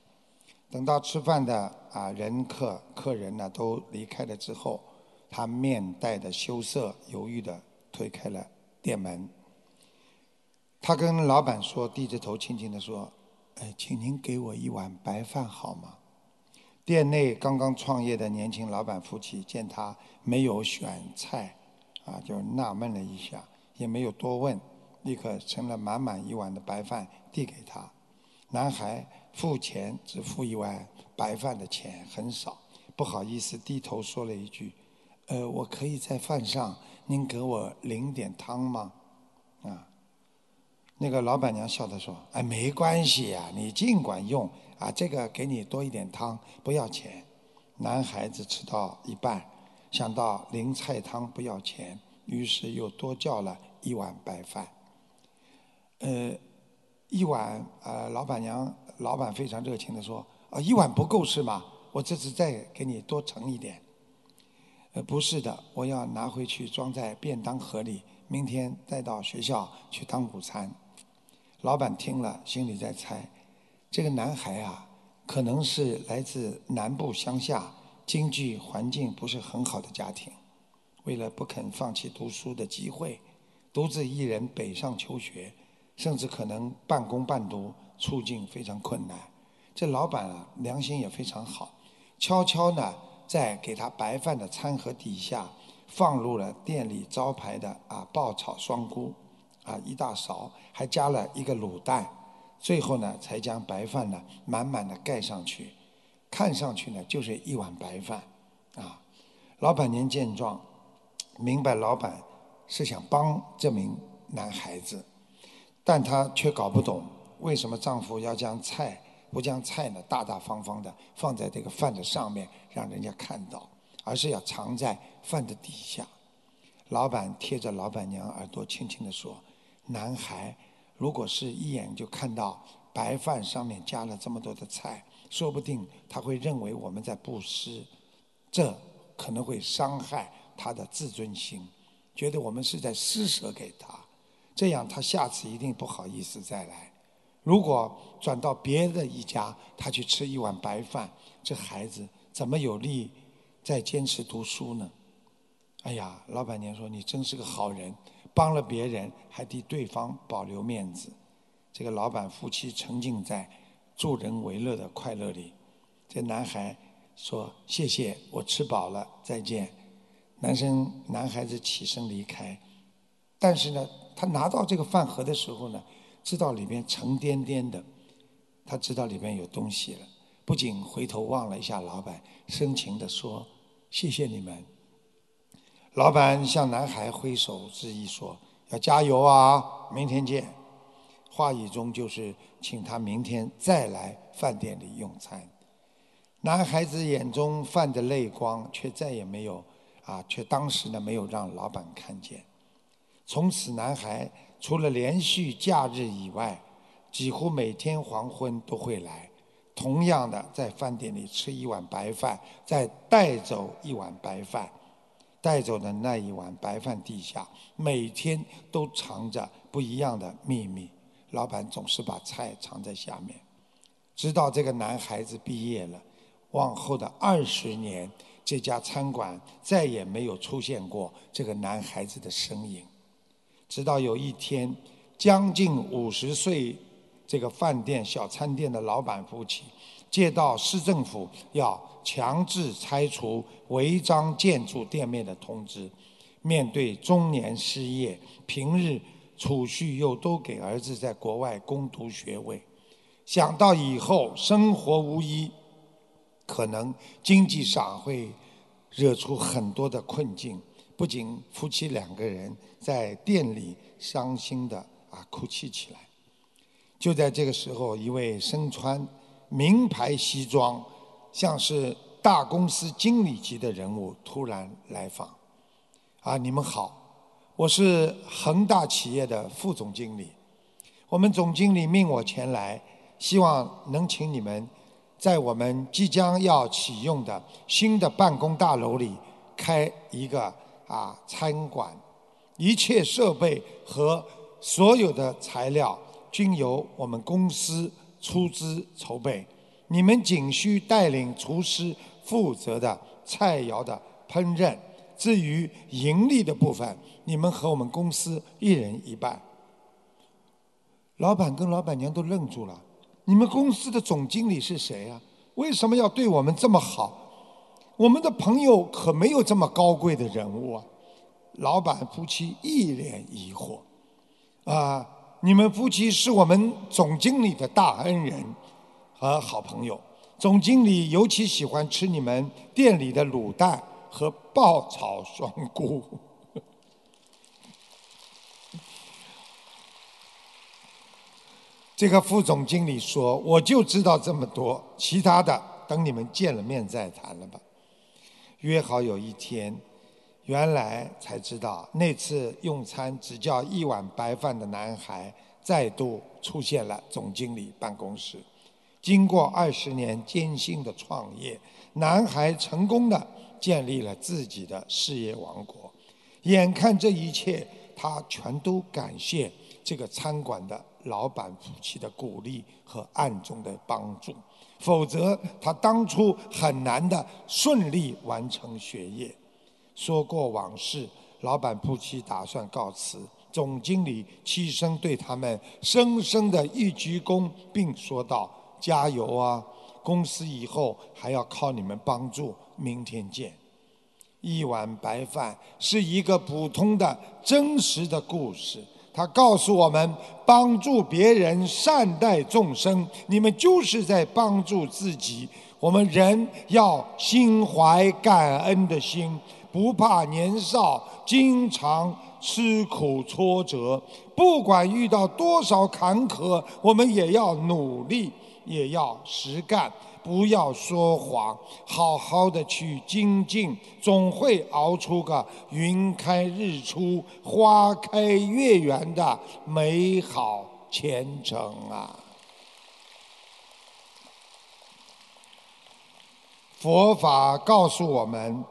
等到吃饭的啊人客客人呢都离开了之后，他面带着羞涩，犹豫的推开了店门。他跟老板说，低着头轻轻的说：“哎，请您给我一碗白饭好吗？”店内刚刚创业的年轻老板夫妻见他没有选菜，啊，就纳闷了一下，也没有多问，立刻盛了满满一碗的白饭递给他。男孩付钱只付一碗白饭的钱很少，不好意思低头说了一句：“呃，我可以在饭上您给我淋点汤吗？”啊，那个老板娘笑着说：“哎，没关系呀，你尽管用。”啊，这个给你多一点汤，不要钱。男孩子吃到一半，想到淋菜汤不要钱，于是又多叫了一碗白饭。呃，一碗呃，老板娘老板非常热情的说：“啊，一碗不够是吗？我这次再给你多盛一点。”呃，不是的，我要拿回去装在便当盒里，明天带到学校去当午餐。老板听了，心里在猜。这个男孩啊，可能是来自南部乡下，经济环境不是很好的家庭，为了不肯放弃读书的机会，独自一人北上求学，甚至可能半工半读，处境非常困难。这老板啊，良心也非常好，悄悄呢，在给他白饭的餐盒底下放入了店里招牌的啊爆炒双菇，啊一大勺，还加了一个卤蛋。最后呢，才将白饭呢满满的盖上去，看上去呢就是一碗白饭，啊，老板娘见状，明白老板是想帮这名男孩子，但她却搞不懂为什么丈夫要将菜不将菜呢大大方方的放在这个饭的上面让人家看到，而是要藏在饭的底下。老板贴着老板娘耳朵轻轻地说：“男孩。”如果是一眼就看到白饭上面加了这么多的菜，说不定他会认为我们在布施，这可能会伤害他的自尊心，觉得我们是在施舍给他，这样他下次一定不好意思再来。如果转到别的一家，他去吃一碗白饭，这孩子怎么有力再坚持读书呢？哎呀，老板娘说你真是个好人。帮了别人，还替对方保留面子，这个老板夫妻沉浸在助人为乐的快乐里。这男孩说：“谢谢，我吃饱了，再见。”男生男孩子起身离开，但是呢，他拿到这个饭盒的时候呢，知道里面沉甸甸的，他知道里面有东西了，不仅回头望了一下老板，深情地说：“谢谢你们。”老板向男孩挥手致意说：“要加油啊，明天见。”话语中就是请他明天再来饭店里用餐。男孩子眼中泛着泪光，却再也没有啊，却当时呢没有让老板看见。从此，男孩除了连续假日以外，几乎每天黄昏都会来，同样的在饭店里吃一碗白饭，再带走一碗白饭。带走的那一碗白饭底下，每天都藏着不一样的秘密。老板总是把菜藏在下面，直到这个男孩子毕业了，往后的二十年，这家餐馆再也没有出现过这个男孩子的身影。直到有一天，将近五十岁，这个饭店小餐店的老板夫妻。接到市政府要强制拆除违章建筑店面的通知，面对中年失业，平日储蓄又都给儿子在国外攻读学位，想到以后生活无依，可能经济上会惹出很多的困境，不仅夫妻两个人在店里伤心的啊哭泣起来。就在这个时候，一位身穿。名牌西装，像是大公司经理级的人物突然来访。啊，你们好，我是恒大企业的副总经理，我们总经理命我前来，希望能请你们在我们即将要启用的新的办公大楼里开一个啊餐馆，一切设备和所有的材料均由我们公司出资筹备，你们仅需带领厨师负责的菜肴的烹饪。至于盈利的部分，你们和我们公司一人一半。老板跟老板娘都愣住了。你们公司的总经理是谁啊？为什么要对我们这么好？我们的朋友可没有这么高贵的人物啊！老板夫妻一脸疑惑。啊，你们夫妻是我们总经理的大恩人和好朋友。总经理尤其喜欢吃你们店里的卤蛋。和爆炒双菇，这个副总经理说：“我就知道这么多，其他的等你们见了面再谈了吧。”约好有一天，原来才知道那次用餐只叫一碗白饭的男孩再度出现了总经理办公室。经过二十年艰辛的创业，男孩成功的。建立了自己的事业王国，眼看这一切，他全都感谢这个餐馆的老板夫妻的鼓励和暗中的帮助，否则他当初很难的顺利完成学业。说过往事，老板夫妻打算告辞，总经理起身对他们深深的一鞠躬，并说道：“加油啊！公司以后还要靠你们帮助。”明天见。一碗白饭是一个普通的真实的故事，它告诉我们：帮助别人、善待众生，你们就是在帮助自己。我们人要心怀感恩的心，不怕年少，经常吃苦挫折，不管遇到多少坎坷，我们也要努力，也要实干。不要说谎，好好的去精进，总会熬出个云开日出、花开月圆的美好前程啊！佛法告诉我们。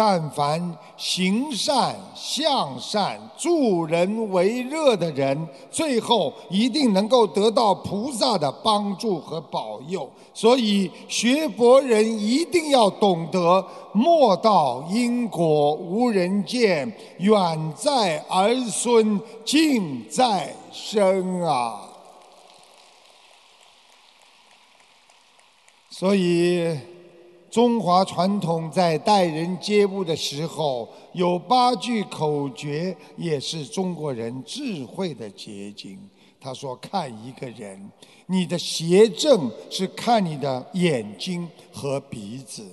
但凡行善、向善、助人为乐的人，最后一定能够得到菩萨的帮助和保佑。所以，学佛人一定要懂得“莫道因果无人见，远在儿孙近在身”啊！所以。中华传统在待人接物的时候，有八句口诀，也是中国人智慧的结晶。他说：“看一个人，你的邪正是看你的眼睛和鼻子，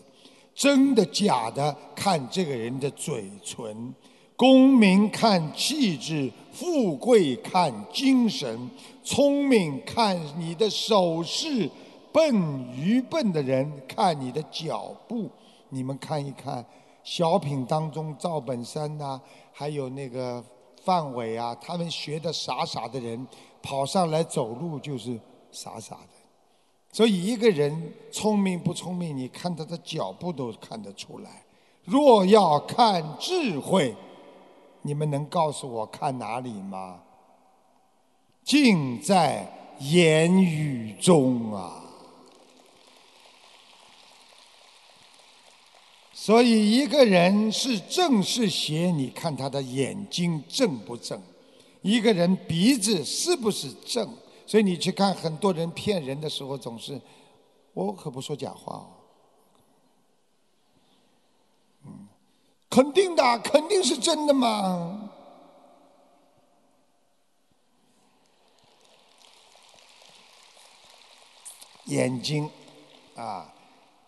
真的假的看这个人的嘴唇，功名看气质，富贵看精神，聪明看你的手势。”笨愚笨的人看你的脚步，你们看一看，小品当中赵本山呐，还有那个范伟啊，他们学的傻傻的人，跑上来走路就是傻傻的。所以一个人聪明不聪明，你看他的脚步都看得出来。若要看智慧，你们能告诉我看哪里吗？尽在言语中啊。所以，一个人是正是邪，你看他的眼睛正不正；一个人鼻子是不是正？所以你去看很多人骗人的时候，总是我可不说假话哦。嗯，肯定的，肯定是真的嘛。眼睛，啊。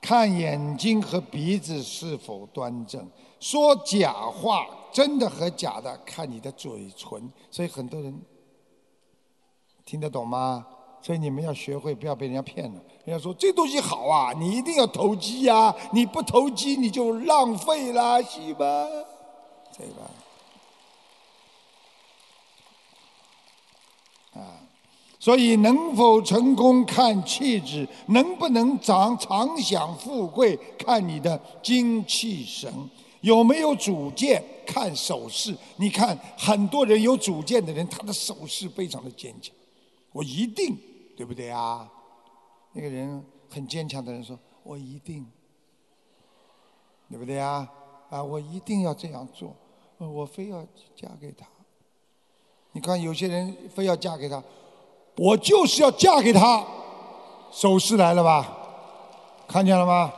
看眼睛和鼻子是否端正，说假话真的和假的看你的嘴唇，所以很多人听得懂吗？所以你们要学会不要被人家骗了。人家说这东西好啊，你一定要投机呀，你不投机你就浪费了，是吧？对吧？所以能否成功看气质，能不能长长享富贵看你的精气神，有没有主见看手势。你看很多人有主见的人，他的手势非常的坚强。我一定，对不对啊？那个人很坚强的人说：“我一定，对不对啊？啊，我一定要这样做，我非要嫁给他。”你看有些人非要嫁给他。我就是要嫁给他，手势来了吧？看见了吗？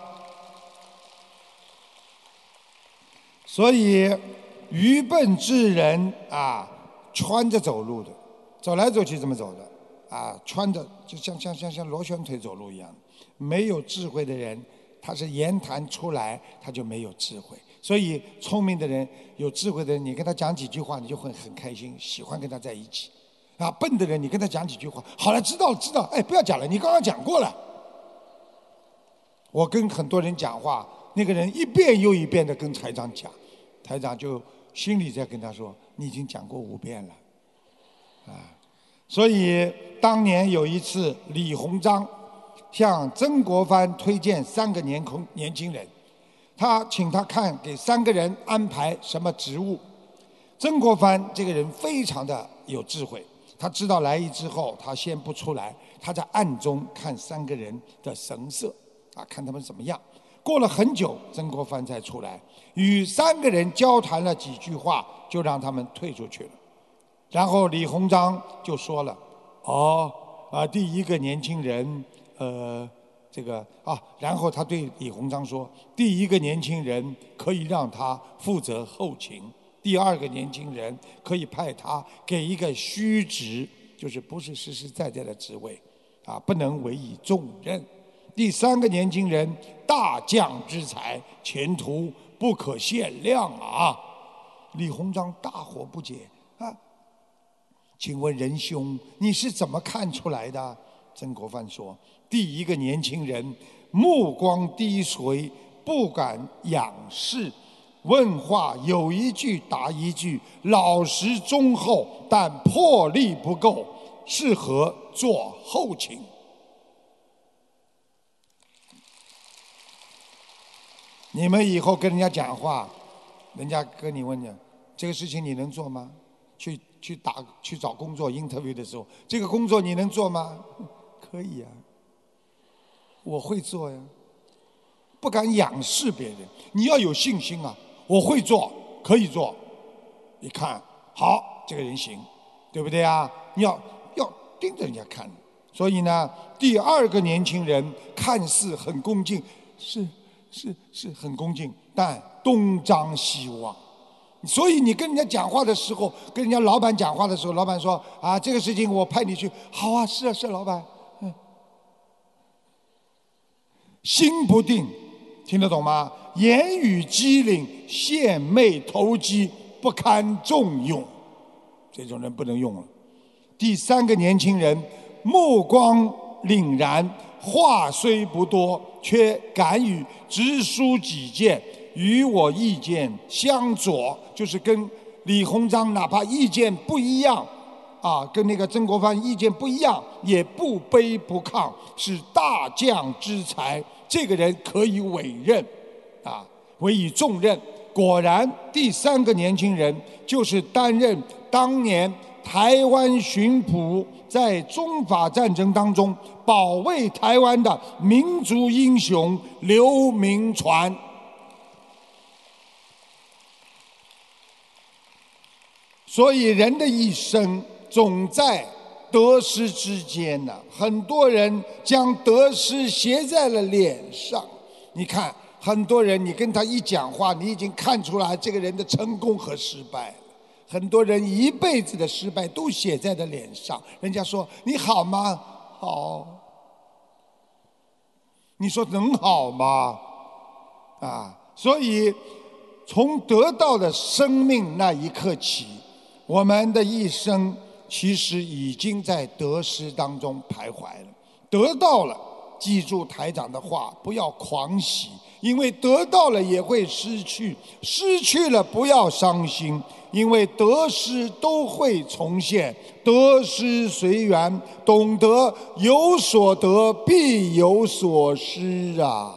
所以愚笨之人啊，穿着走路的，走来走去怎么走的？啊，穿着就像像像像螺旋腿走路一样。没有智慧的人，他是言谈出来他就没有智慧。所以聪明的人、有智慧的人，你跟他讲几句话，你就会很开心，喜欢跟他在一起。啊，笨的人，你跟他讲几句话，好了，知道了，知道，哎，不要讲了，你刚刚讲过了。我跟很多人讲话，那个人一遍又一遍的跟台长讲，台长就心里在跟他说，你已经讲过五遍了，啊，所以当年有一次，李鸿章向曾国藩推荐三个年空年轻人，他请他看给三个人安排什么职务，曾国藩这个人非常的有智慧。他知道来意之后，他先不出来，他在暗中看三个人的神色，啊，看他们怎么样。过了很久，曾国藩才出来，与三个人交谈了几句话，就让他们退出去了。然后李鸿章就说了：“哦，啊，第一个年轻人，呃，这个啊。”然后他对李鸿章说：“第一个年轻人可以让他负责后勤。”第二个年轻人可以派他给一个虚职，就是不是实实在在的职位，啊，不能委以重任。第三个年轻人大将之才，前途不可限量啊！李鸿章大惑不解啊，请问仁兄，你是怎么看出来的？曾国藩说：第一个年轻人目光低垂，不敢仰视。问话有一句答一句，老实忠厚，但魄力不够，适合做后勤。你们以后跟人家讲话，人家跟你问你这个事情你能做吗？去去打去找工作 interview 的时候，这个工作你能做吗？可以呀，我会做呀。不敢仰视别人，你要有信心啊。我会做，可以做。一看，好，这个人行，对不对啊？你要要盯着人家看。所以呢，第二个年轻人看似很恭敬，是是是很恭敬，但东张西望。所以你跟人家讲话的时候，跟人家老板讲话的时候，老板说啊，这个事情我派你去。好啊，是啊，是老板。嗯，心不定。听得懂吗？言语机灵，献媚投机，不堪重用，这种人不能用了。第三个年轻人，目光凛然，话虽不多，却敢于直抒己见，与我意见相左，就是跟李鸿章哪怕意见不一样，啊，跟那个曾国藩意见不一样，也不卑不亢，是大将之才。这个人可以委任，委以重任。果然，第三个年轻人就是担任当年台湾巡捕，在中法战争当中保卫台湾的民族英雄刘铭传。所以，人的一生总在。得失之间呢，很多人将得失写在了脸上。你看，很多人，你跟他一讲话，你已经看出来这个人的成功和失败。很多人一辈子的失败都写在了脸上。人家说你好吗？好。你说能好吗？啊，所以从得到的生命那一刻起，我们的一生。其实已经在得失当中徘徊了，得到了记住台长的话，不要狂喜，因为得到了也会失去，失去了不要伤心，因为得失都会重现，得失随缘，懂得有所得必有所失啊。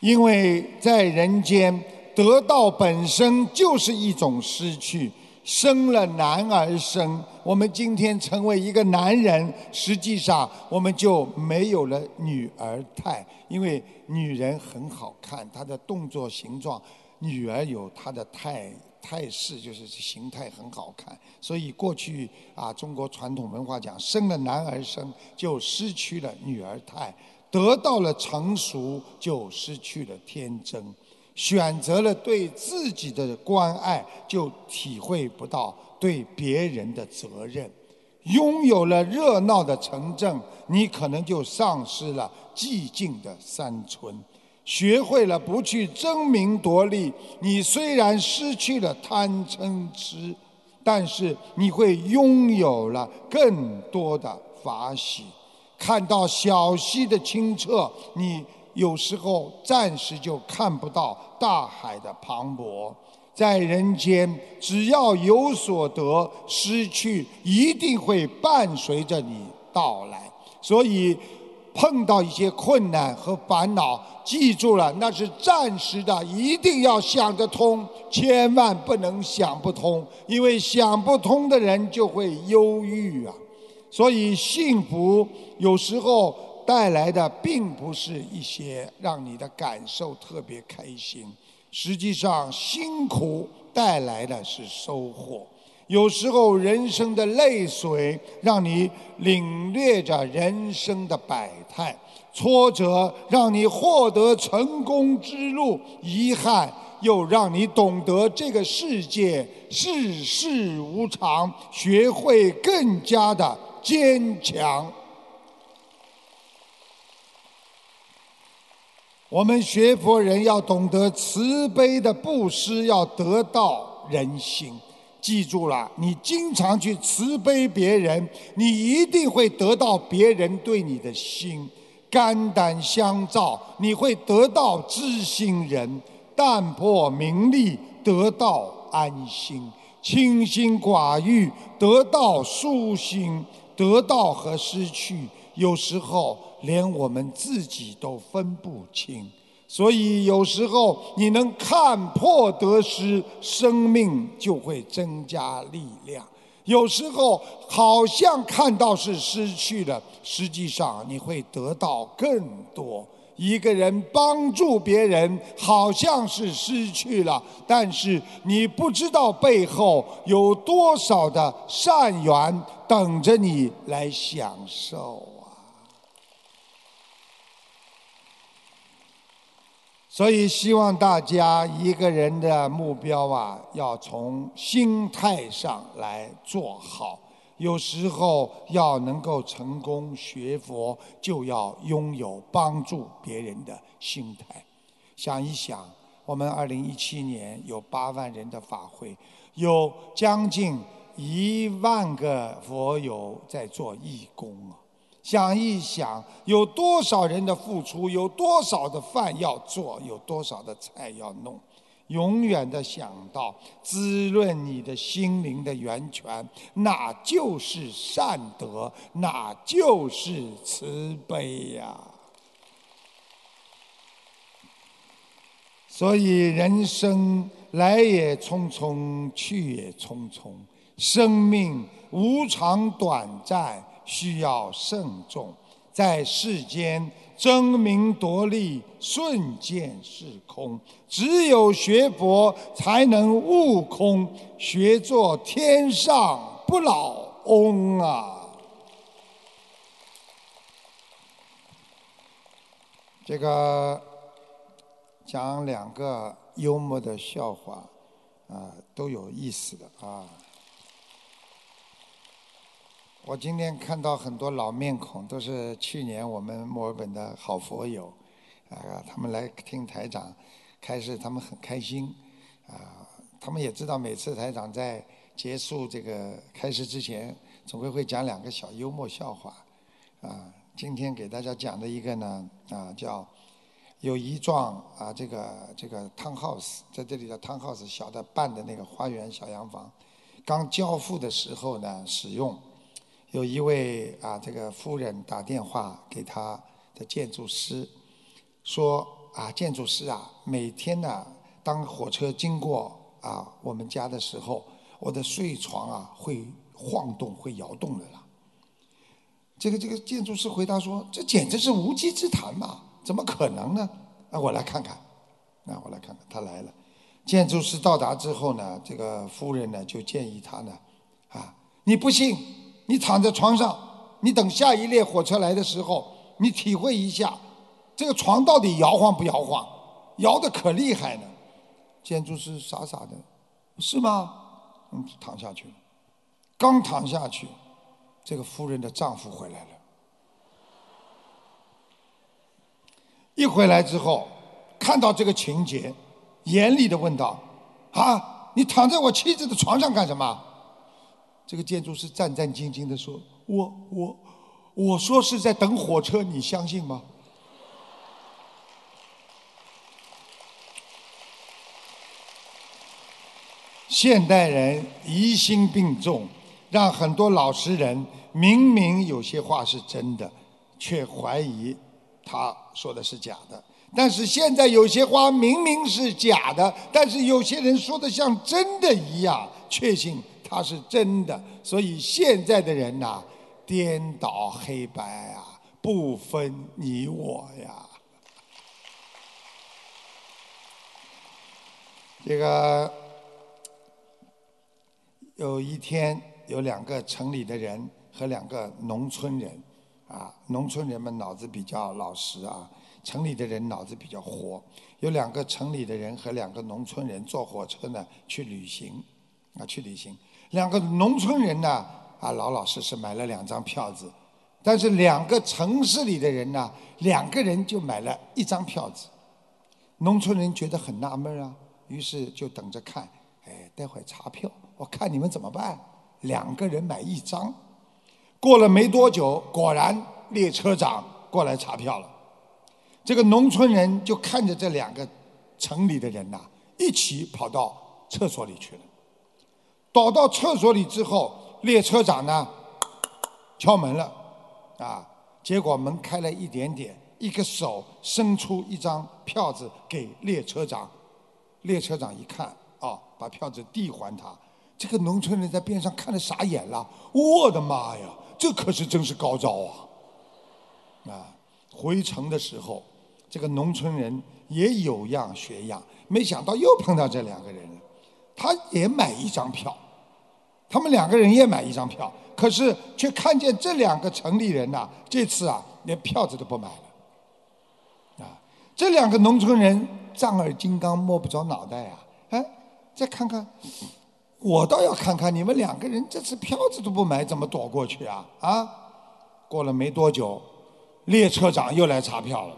因为在人间，得到本身就是一种失去。生了男儿生，我们今天成为一个男人，实际上我们就没有了女儿态。因为女人很好看，她的动作形状；女儿有她的态态势，就是形态很好看。所以过去啊，中国传统文化讲，生了男儿生就失去了女儿态。得到了成熟，就失去了天真；选择了对自己的关爱，就体会不到对别人的责任；拥有了热闹的城镇，你可能就丧失了寂静的山村；学会了不去争名夺利，你虽然失去了贪嗔痴，但是你会拥有了更多的法喜。看到小溪的清澈，你有时候暂时就看不到大海的磅礴。在人间，只要有所得，失去一定会伴随着你到来。所以，碰到一些困难和烦恼，记住了，那是暂时的，一定要想得通，千万不能想不通，因为想不通的人就会忧郁啊。所以，幸福有时候带来的并不是一些让你的感受特别开心，实际上，辛苦带来的是收获。有时候，人生的泪水让你领略着人生的百态；挫折让你获得成功之路，遗憾又让你懂得这个世界世事无常，学会更加的。坚强。我们学佛人要懂得慈悲的布施，要得到人心。记住了，你经常去慈悲别人，你一定会得到别人对你的心。肝胆相照，你会得到知心人；淡泊名利，得到安心；清心寡欲，得到舒心。得到和失去，有时候连我们自己都分不清。所以有时候你能看破得失，生命就会增加力量。有时候好像看到是失去了，实际上你会得到更多。一个人帮助别人，好像是失去了，但是你不知道背后有多少的善缘等着你来享受啊！所以希望大家一个人的目标啊，要从心态上来做好。有时候要能够成功学佛，就要拥有帮助别人的心态。想一想，我们二零一七年有八万人的法会，有将近一万个佛友在做义工啊！想一想，有多少人的付出，有多少的饭要做，有多少的菜要弄。永远的想到滋润你的心灵的源泉，那就是善德，那就是慈悲呀。所以人生来也匆匆，去也匆匆，生命无常短暂，需要慎重，在世间。争名夺利，瞬间是空。只有学佛，才能悟空，学做天上不老翁啊！这个讲两个幽默的笑话，啊，都有意思的啊。我今天看到很多老面孔，都是去年我们墨尔本的好佛友，啊，他们来听台长开示，他们很开心，啊，他们也知道每次台长在结束这个开示之前，总归会讲两个小幽默笑话。啊，今天给大家讲的一个呢，啊，叫有一幢啊，这个这个 townhouse，在这里的 townhouse 小的半的那个花园小洋房，刚交付的时候呢，使用有一位啊，这个夫人打电话给他的建筑师，说啊，建筑师啊，每天呢，当火车经过啊我们家的时候，我的睡床啊会晃动，会摇动的啦。这个这个建筑师回答说：“这简直是无稽之谈嘛，怎么可能呢？”啊，我来看看，啊，我来看看，他来了。建筑师到达之后呢，这个夫人呢就建议他呢，啊，你不信，你躺在床上，你等下一列火车来的时候，你体会一下，这个床到底摇晃不摇晃？摇的可厉害呢。建筑师傻傻的，是吗？嗯，躺下去。刚躺下去。这个夫人的丈夫回来了，一回来之后，看到这个情节，严厉的问道：“啊，你躺在我妻子的床上干什么？”这个建筑师战战兢兢的说：“我我我说是在等火车，你相信吗？”现代人疑心病重。让很多老实人明明有些话是真的，却怀疑他说的是假的。但是现在有些话明明是假的，但是有些人说的像真的一样，确信它是真的。所以现在的人呐，颠倒黑白啊，不分你我呀。这个有一天。有两个城里的人和两个农村人，啊，农村人们脑子比较老实啊，城里的人脑子比较活。有两个城里的人和两个农村人坐火车呢去旅行，啊，去旅行。两个农村人呢，啊，老老实实买了两张票子，但是两个城市里的人呢，两个人就买了一张票子。农村人觉得很纳闷啊，于是就等着看，哎，待会查票，我看你们怎么办。两个人买一张，过了没多久，果然列车长过来查票了。这个农村人就看着这两个城里的人呐，一起跑到厕所里去了。倒到厕所里之后，列车长呢敲门了，啊，结果门开了一点点，一个手伸出一张票子给列车长，列车长一看，啊，把票子递还他。这个农村人在边上看的傻眼了，我的妈呀，这可是真是高招啊！啊，回城的时候，这个农村人也有样学样，没想到又碰到这两个人了。他也买一张票，他们两个人也买一张票，可是却看见这两个城里人呐，这次啊连票子都不买了。啊，这两个农村人丈二金刚摸不着脑袋啊！哎，再看看。我倒要看看你们两个人这次票子都不买，怎么躲过去啊？啊！过了没多久，列车长又来查票了。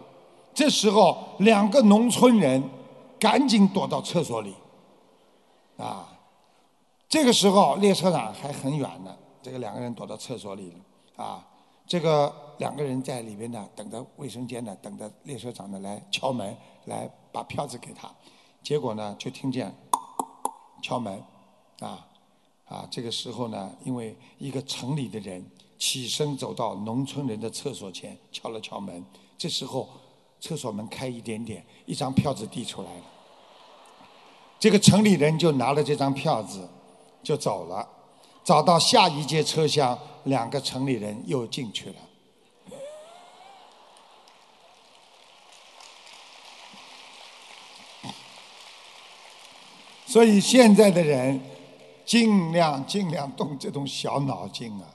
这时候，两个农村人赶紧躲到厕所里。啊！这个时候，列车长还很远呢。这个两个人躲到厕所里了。啊！这个两个人在里边呢，等着卫生间呢，等着列车长呢来敲门，来把票子给他。结果呢，就听见 敲门。啊，啊，这个时候呢，因为一个城里的人起身走到农村人的厕所前，敲了敲门。这时候，厕所门开一点点，一张票子递出来了。这个城里人就拿了这张票子，就走了，找到下一节车厢，两个城里人又进去了。所以现在的人。尽量尽量动这种小脑筋啊！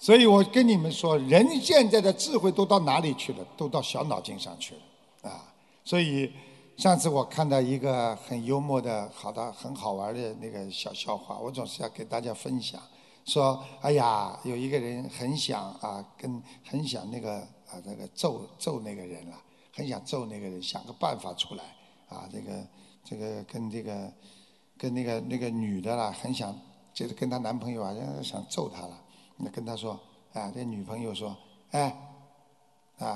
所以我跟你们说，人现在的智慧都到哪里去了？都到小脑筋上去了啊！所以上次我看到一个很幽默的、好的、很好玩的那个小笑话，我总是要给大家分享。说，哎呀，有一个人很想啊，跟很想那个啊，那个揍揍那个人了，很想揍那个人，想个办法出来啊，这个这个跟这个。跟那个那个女的啦，很想，就是跟她男朋友啊，想揍她了。那跟他说，啊，这女朋友说，哎，啊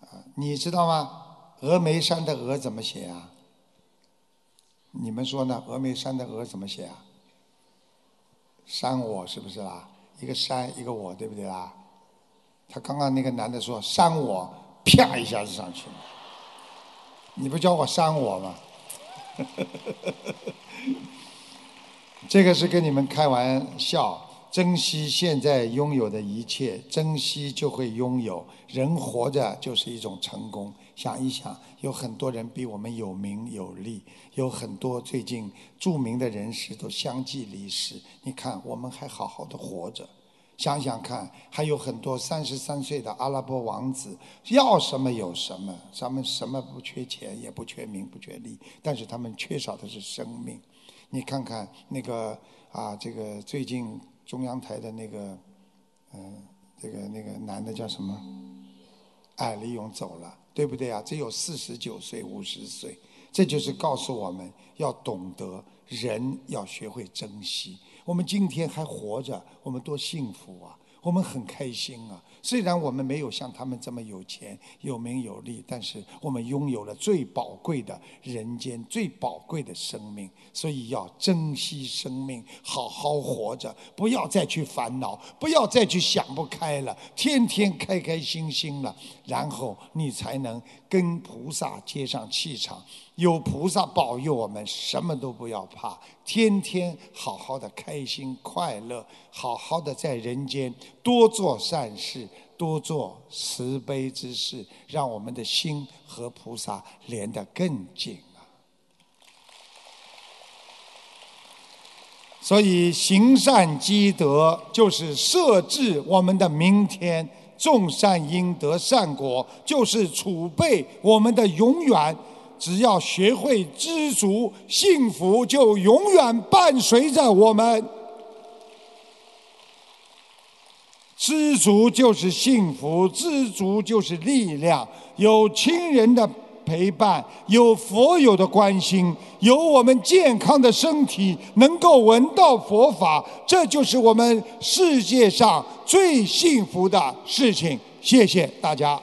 啊，你知道吗？峨眉山的峨怎么写啊？你们说呢？峨眉山的峨怎么写啊？山我是不是啦？一个山一个我，对不对啦？他刚刚那个男的说山我，啪一下子上去了。你不叫我山我吗？这个是跟你们开玩笑。珍惜现在拥有的一切，珍惜就会拥有。人活着就是一种成功。想一想，有很多人比我们有名有利，有很多最近著名的人士都相继离世。你看，我们还好好的活着。想想看，还有很多三十三岁的阿拉伯王子，要什么有什么，咱们什么不缺钱，也不缺名，不缺利，但是他们缺少的是生命。你看看那个啊，这个最近。中央台的那个，嗯，这个那个男的叫什么？哎，李勇走了，对不对啊？只有四十九岁、五十岁，这就是告诉我们要懂得人要学会珍惜。我们今天还活着，我们多幸福啊！我们很开心啊！虽然我们没有像他们这么有钱、有名有利，但是我们拥有了最宝贵的人间最宝贵的生命，所以要珍惜生命，好好活着，不要再去烦恼，不要再去想不开了，天天开开心心了，然后你才能跟菩萨接上气场。有菩萨保佑我们，什么都不要怕，天天好好的开心快乐，好好的在人间多做善事，多做慈悲之事，让我们的心和菩萨连得更紧啊！所以行善积德，就是设置我们的明天；种善因得善果，就是储备我们的永远。只要学会知足，幸福就永远伴随着我们。知足就是幸福，知足就是力量。有亲人的陪伴，有佛友的关心，有我们健康的身体，能够闻到佛法，这就是我们世界上最幸福的事情。谢谢大家。